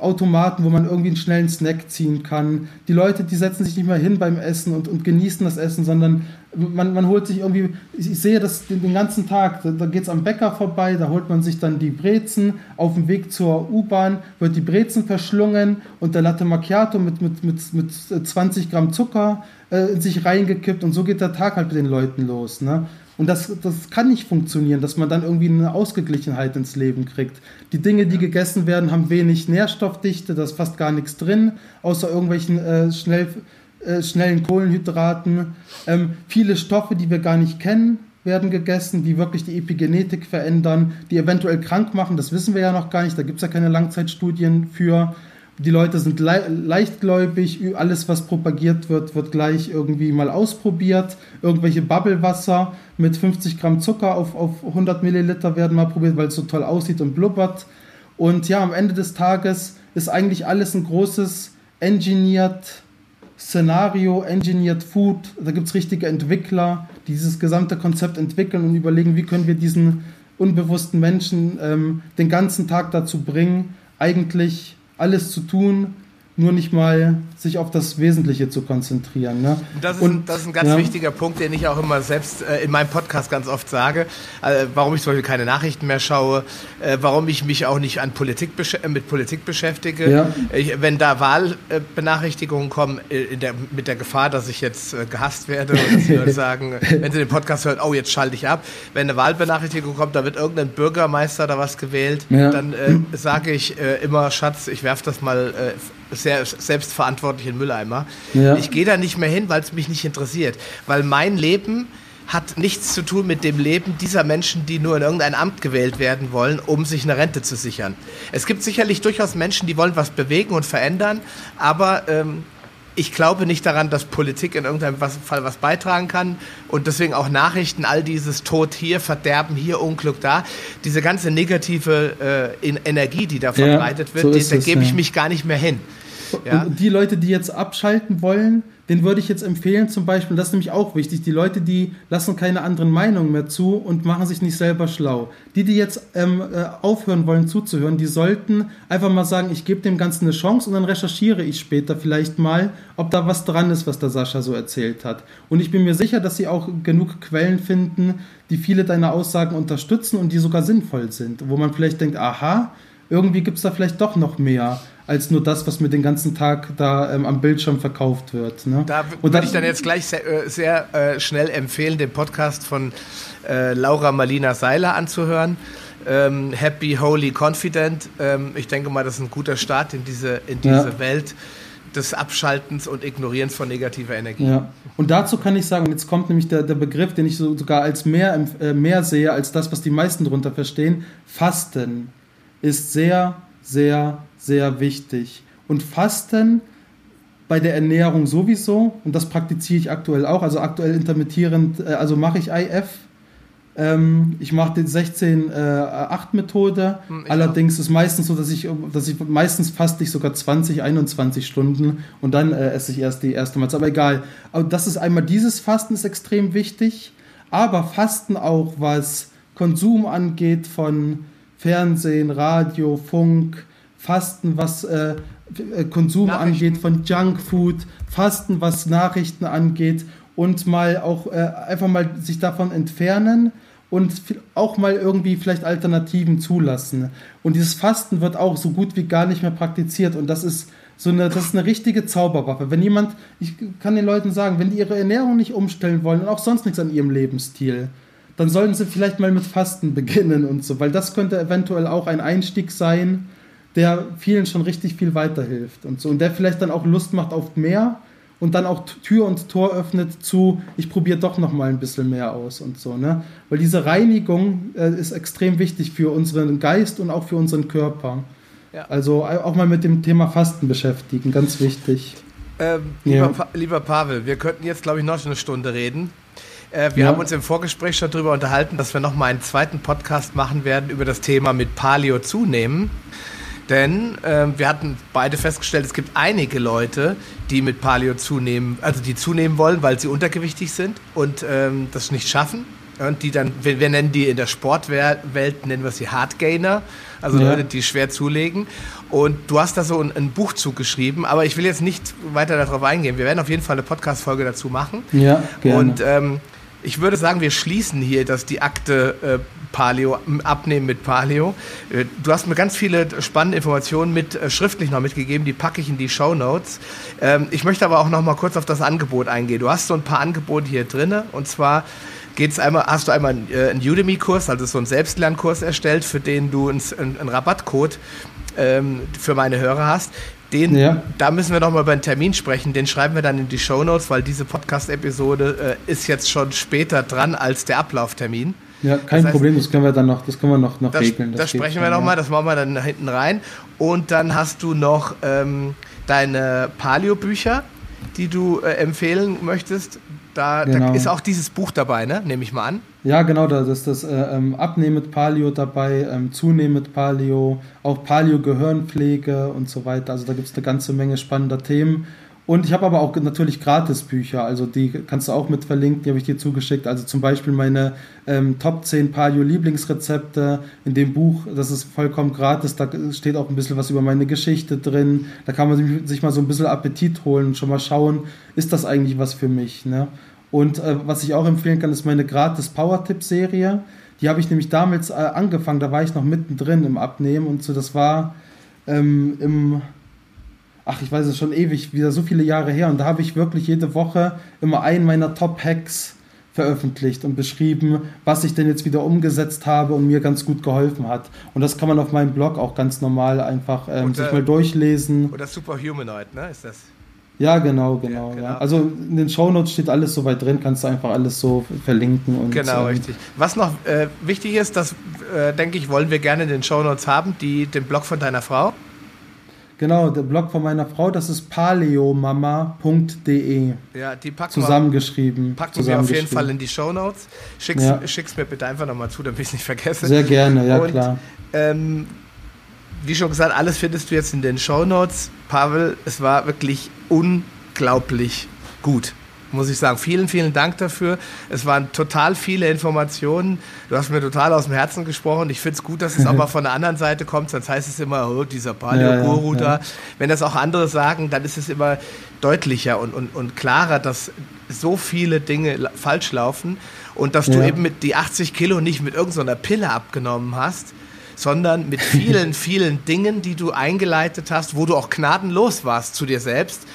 Automaten, wo man irgendwie einen schnellen Snack ziehen kann. Die Leute, die setzen sich nicht mehr hin beim Essen und, und genießen das Essen, sondern man, man holt sich irgendwie, ich, sehe das den, den, ganzen Tag, da, da geht es am Bäcker vorbei, da holt man sich dann die Brezen, auf dem Weg zur U-Bahn wird die Brezen verschlungen und der Latte Macchiato mit, mit, mit, mit 20 Gramm Zucker äh, in sich reingekippt und so geht der Tag halt mit den Leuten los. Ne? Und das, das kann nicht funktionieren, dass man dann irgendwie eine Ausgeglichenheit ins Leben kriegt. Die Dinge, die gegessen werden, haben wenig Nährstoffdichte, da ist fast gar nichts drin, außer irgendwelchen äh, schnell, äh, schnellen Kohlenhydraten. Ähm, viele Stoffe, die wir gar nicht kennen, werden gegessen, die wirklich die Epigenetik verändern, die eventuell krank machen. Das wissen wir ja noch gar nicht, da gibt es ja keine Langzeitstudien für die Leute sind le leichtgläubig, alles, was propagiert wird, wird gleich irgendwie mal ausprobiert. Irgendwelche Bubblewasser mit 50 Gramm Zucker auf, auf 100 Milliliter werden mal probiert, weil es so toll aussieht und blubbert. Und ja, am Ende des Tages ist eigentlich alles ein großes engineered Szenario, engineered Food. Da gibt es richtige Entwickler, die dieses gesamte Konzept entwickeln und überlegen, wie können wir diesen unbewussten Menschen ähm, den ganzen Tag dazu bringen, eigentlich alles zu tun, nur nicht mal sich auf das Wesentliche zu konzentrieren. Ne? Das, ist, und, das ist ein ganz ja. wichtiger Punkt, den ich auch immer selbst äh, in meinem Podcast ganz oft sage, äh, warum ich zum Beispiel keine Nachrichten mehr schaue, äh, warum ich mich auch nicht an Politik mit Politik beschäftige. Ja. Ich, wenn da Wahlbenachrichtigungen kommen, äh, der, mit der Gefahr, dass ich jetzt äh, gehasst werde und dass die Leute <laughs> sagen, wenn sie den Podcast hören, oh, jetzt schalte ich ab. Wenn eine Wahlbenachrichtigung kommt, da wird irgendein Bürgermeister da was gewählt, ja. dann äh, sage ich immer, Schatz, ich werfe das mal sehr selbstverantwortlich in Mülleimer. Ja. Ich gehe da nicht mehr hin, weil es mich nicht interessiert. Weil mein Leben hat nichts zu tun mit dem Leben dieser Menschen, die nur in irgendein Amt gewählt werden wollen, um sich eine Rente zu sichern. Es gibt sicherlich durchaus Menschen, die wollen was bewegen und verändern, aber ähm, ich glaube nicht daran, dass Politik in irgendeinem Fall was beitragen kann und deswegen auch Nachrichten, all dieses Tod hier, Verderben hier, Unglück da, diese ganze negative äh, Energie, die da verbreitet ja, wird, so da gebe ich ja. mich gar nicht mehr hin. Ja? Und die Leute, die jetzt abschalten wollen, den würde ich jetzt empfehlen, zum Beispiel, das ist nämlich auch wichtig, die Leute, die lassen keine anderen Meinungen mehr zu und machen sich nicht selber schlau. Die, die jetzt ähm, äh, aufhören wollen zuzuhören, die sollten einfach mal sagen, ich gebe dem Ganzen eine Chance und dann recherchiere ich später vielleicht mal, ob da was dran ist, was der Sascha so erzählt hat. Und ich bin mir sicher, dass sie auch genug Quellen finden, die viele deiner Aussagen unterstützen und die sogar sinnvoll sind, wo man vielleicht denkt, aha, irgendwie gibt es da vielleicht doch noch mehr als nur das, was mir den ganzen Tag da ähm, am Bildschirm verkauft wird. Ne? Da würde ich dann jetzt gleich sehr, äh, sehr äh, schnell empfehlen, den Podcast von äh, Laura Marlina Seiler anzuhören. Ähm, Happy, Holy, Confident. Ähm, ich denke mal, das ist ein guter Start in diese, in diese ja. Welt des Abschaltens und Ignorierens von negativer Energie. Ja. Und dazu kann ich sagen, jetzt kommt nämlich der, der Begriff, den ich so, sogar als mehr, äh, mehr sehe, als das, was die meisten darunter verstehen. Fasten ist sehr, sehr sehr wichtig. Und Fasten bei der Ernährung sowieso, und das praktiziere ich aktuell auch, also aktuell intermittierend, äh, also mache ich IF. Ähm, ich mache die 16-8-Methode. Äh, hm, Allerdings auch. ist meistens so, dass ich, dass ich meistens faste ich sogar 20, 21 Stunden und dann äh, esse ich erst die erste Mahlzeit. Aber egal. Aber das ist einmal dieses Fasten ist extrem wichtig, aber Fasten auch, was Konsum angeht von Fernsehen, Radio, Funk, Fasten, was äh, äh Konsum angeht von Junkfood, Fasten, was Nachrichten angeht und mal auch äh, einfach mal sich davon entfernen und auch mal irgendwie vielleicht Alternativen zulassen. Und dieses Fasten wird auch so gut wie gar nicht mehr praktiziert und das ist so eine, das ist eine richtige Zauberwaffe. Wenn jemand, ich kann den Leuten sagen, wenn die ihre Ernährung nicht umstellen wollen und auch sonst nichts an ihrem Lebensstil, dann sollten sie vielleicht mal mit Fasten <laughs> beginnen und so, weil das könnte eventuell auch ein Einstieg sein, der vielen schon richtig viel weiterhilft und so. Und der vielleicht dann auch Lust macht auf mehr und dann auch Tür und Tor öffnet zu, ich probiere doch noch mal ein bisschen mehr aus und so. Ne? Weil diese Reinigung äh, ist extrem wichtig für unseren Geist und auch für unseren Körper. Ja. Also auch mal mit dem Thema Fasten beschäftigen, ganz wichtig. Ähm, lieber, ja. pa lieber, Pavel, wir könnten jetzt, glaube ich, noch eine Stunde reden. Äh, wir ja. haben uns im Vorgespräch schon darüber unterhalten, dass wir noch mal einen zweiten Podcast machen werden über das Thema mit Paleo zunehmen. Denn äh, wir hatten beide festgestellt, es gibt einige Leute, die mit Paleo zunehmen, also die zunehmen wollen, weil sie untergewichtig sind und ähm, das nicht schaffen. Und die dann, wir, wir nennen die in der Sportwelt, nennen wir sie Hardgainer, also ja. Leute, die schwer zulegen. Und du hast da so ein, ein, Buch zugeschrieben, aber ich will jetzt nicht weiter darauf eingehen. Wir werden auf jeden Fall eine Podcast-Folge dazu machen. Ja, gerne. Und ähm, ich würde sagen, wir schließen hier dass die Akte äh, Paleo, Abnehmen mit Paleo. Äh, du hast mir ganz viele spannende Informationen mit, äh, schriftlich noch mitgegeben, die packe ich in die Show Notes. Ähm, ich möchte aber auch noch mal kurz auf das Angebot eingehen. Du hast so ein paar Angebote hier drin und zwar geht's einmal, hast du einmal einen Udemy-Kurs, also so einen Selbstlernkurs erstellt, für den du einen, Rabattcode ähm, für meine Hörer hast. Den, ja. Da müssen wir noch mal über einen Termin sprechen. Den schreiben wir dann in die Show Notes, weil diese Podcast-Episode äh, ist jetzt schon später dran als der Ablauftermin. Ja, kein das heißt, Problem, das können wir dann noch, das können wir noch, noch das, regeln. Das, das sprechen wir nochmal, ja. das machen wir dann hinten rein. Und dann hast du noch ähm, deine Paleo-Bücher, die du äh, empfehlen möchtest. Da, genau. da, ist auch dieses Buch dabei, ne? Nehme ich mal an. Ja, genau, da ist das äh, ähm, Abnehmen mit Paleo dabei, ähm, Zunehmen mit Paleo, auch Paleo-Gehirnpflege und so weiter. Also da gibt es eine ganze Menge spannender Themen. Und ich habe aber auch natürlich Gratisbücher, also die kannst du auch mit verlinken, die habe ich dir zugeschickt. Also zum Beispiel meine ähm, Top 10 Paleo-Lieblingsrezepte in dem Buch, das ist vollkommen gratis, da steht auch ein bisschen was über meine Geschichte drin. Da kann man sich mal so ein bisschen Appetit holen und schon mal schauen, ist das eigentlich was für mich. Ne? Und äh, was ich auch empfehlen kann, ist meine gratis Power-Tipp-Serie. Die habe ich nämlich damals äh, angefangen, da war ich noch mittendrin im Abnehmen und so, das war ähm, im ach, ich weiß es schon ewig, wieder so viele Jahre her. Und da habe ich wirklich jede Woche immer einen meiner Top-Hacks veröffentlicht und beschrieben, was ich denn jetzt wieder umgesetzt habe und mir ganz gut geholfen hat. Und das kann man auf meinem Blog auch ganz normal einfach ähm, und, sich mal durchlesen. Oder Superhumanoid, ne? Ist das? Ja, genau, genau. Ja, genau. Ja. Also in den Shownotes steht alles so weit drin, kannst du einfach alles so verlinken. Und, genau, ähm, richtig. Was noch äh, wichtig ist, das äh, denke ich, wollen wir gerne in den Shownotes haben, die, den Blog von deiner Frau. Genau, der Blog von meiner Frau, das ist paleomama.de. Ja, die packen zusammengeschrieben. Packen wir auf jeden Fall in die Show Notes. Schick's, ja. schick's mir bitte einfach nochmal zu, damit ich es nicht vergesse. Sehr gerne, ja Und, klar. Ähm, wie schon gesagt, alles findest du jetzt in den Show Notes. Pavel, es war wirklich unglaublich gut muss ich sagen. Vielen, vielen Dank dafür. Es waren total viele Informationen. Du hast mir total aus dem Herzen gesprochen. Ich finde es gut, dass es auch <laughs> mal von der anderen Seite kommt, sonst heißt es immer, oh, dieser Paleo-Guru ja, ja, da. Wenn das auch andere sagen, dann ist es immer deutlicher und, und, und klarer, dass so viele Dinge falsch laufen und dass du eben mit die 80 Kilo nicht mit irgendeiner Pille abgenommen hast, sondern mit vielen, <laughs> vielen Dingen, die du eingeleitet hast, wo du auch gnadenlos warst zu dir selbst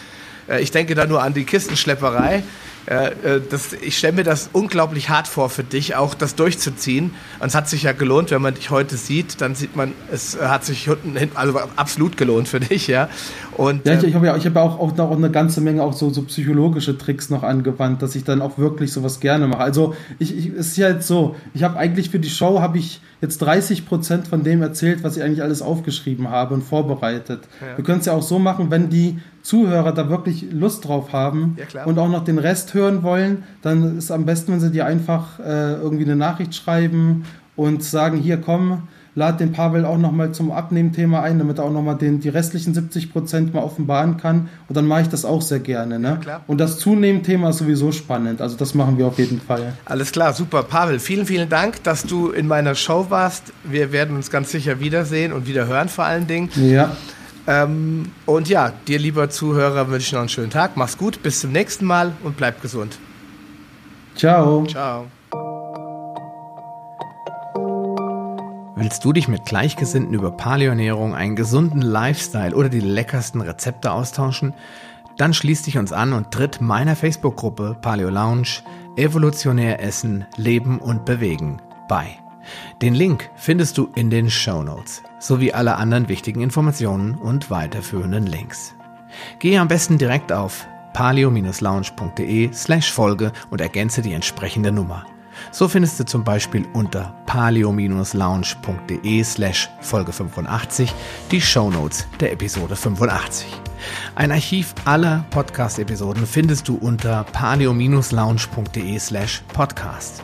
ich denke da nur an die Kistenschlepperei. Äh, äh, das, ich stelle mir das unglaublich hart vor für dich, auch das durchzuziehen. Und es hat sich ja gelohnt, wenn man dich heute sieht, dann sieht man, es hat sich also absolut gelohnt für dich, ja. Und, ja, ich, ich habe ja, ich hab auch, auch noch eine ganze Menge auch so, so psychologische Tricks noch angewandt, dass ich dann auch wirklich sowas gerne mache. Also ich, ich es ist ja jetzt so, ich habe eigentlich für die Show habe ich jetzt 30 Prozent von dem erzählt, was ich eigentlich alles aufgeschrieben habe und vorbereitet. Ja. Wir können es ja auch so machen, wenn die Zuhörer da wirklich Lust drauf haben ja, und auch noch den Rest hören wollen, dann ist am besten, wenn sie dir einfach äh, irgendwie eine Nachricht schreiben und sagen, hier komm, lad den Pavel auch nochmal zum Abnehmthema ein, damit er auch nochmal die restlichen 70 Prozent mal offenbaren kann. Und dann mache ich das auch sehr gerne. Ne? Ja, und das Zunehmthema ist sowieso spannend. Also das machen wir auf jeden Fall. Alles klar, super. Pavel, vielen, vielen Dank, dass du in meiner Show warst. Wir werden uns ganz sicher wiedersehen und wieder hören vor allen Dingen. Ja. Ähm, und ja, dir lieber Zuhörer wünsche ich noch einen schönen Tag. Mach's gut, bis zum nächsten Mal und bleib gesund. Ciao. Ciao. Willst du dich mit Gleichgesinnten über Paleoernährung, einen gesunden Lifestyle oder die leckersten Rezepte austauschen? Dann schließ dich uns an und tritt meiner Facebook-Gruppe Paleo Lounge Evolutionär Essen, Leben und Bewegen bei. Den Link findest du in den Show Notes sowie alle anderen wichtigen Informationen und weiterführenden Links. Gehe am besten direkt auf paleo-lounge.de slash Folge und ergänze die entsprechende Nummer. So findest du zum Beispiel unter paleo-lounge.de slash Folge 85 die Show Notes der Episode 85. Ein Archiv aller Podcast-Episoden findest du unter paleo-lounge.de slash podcast.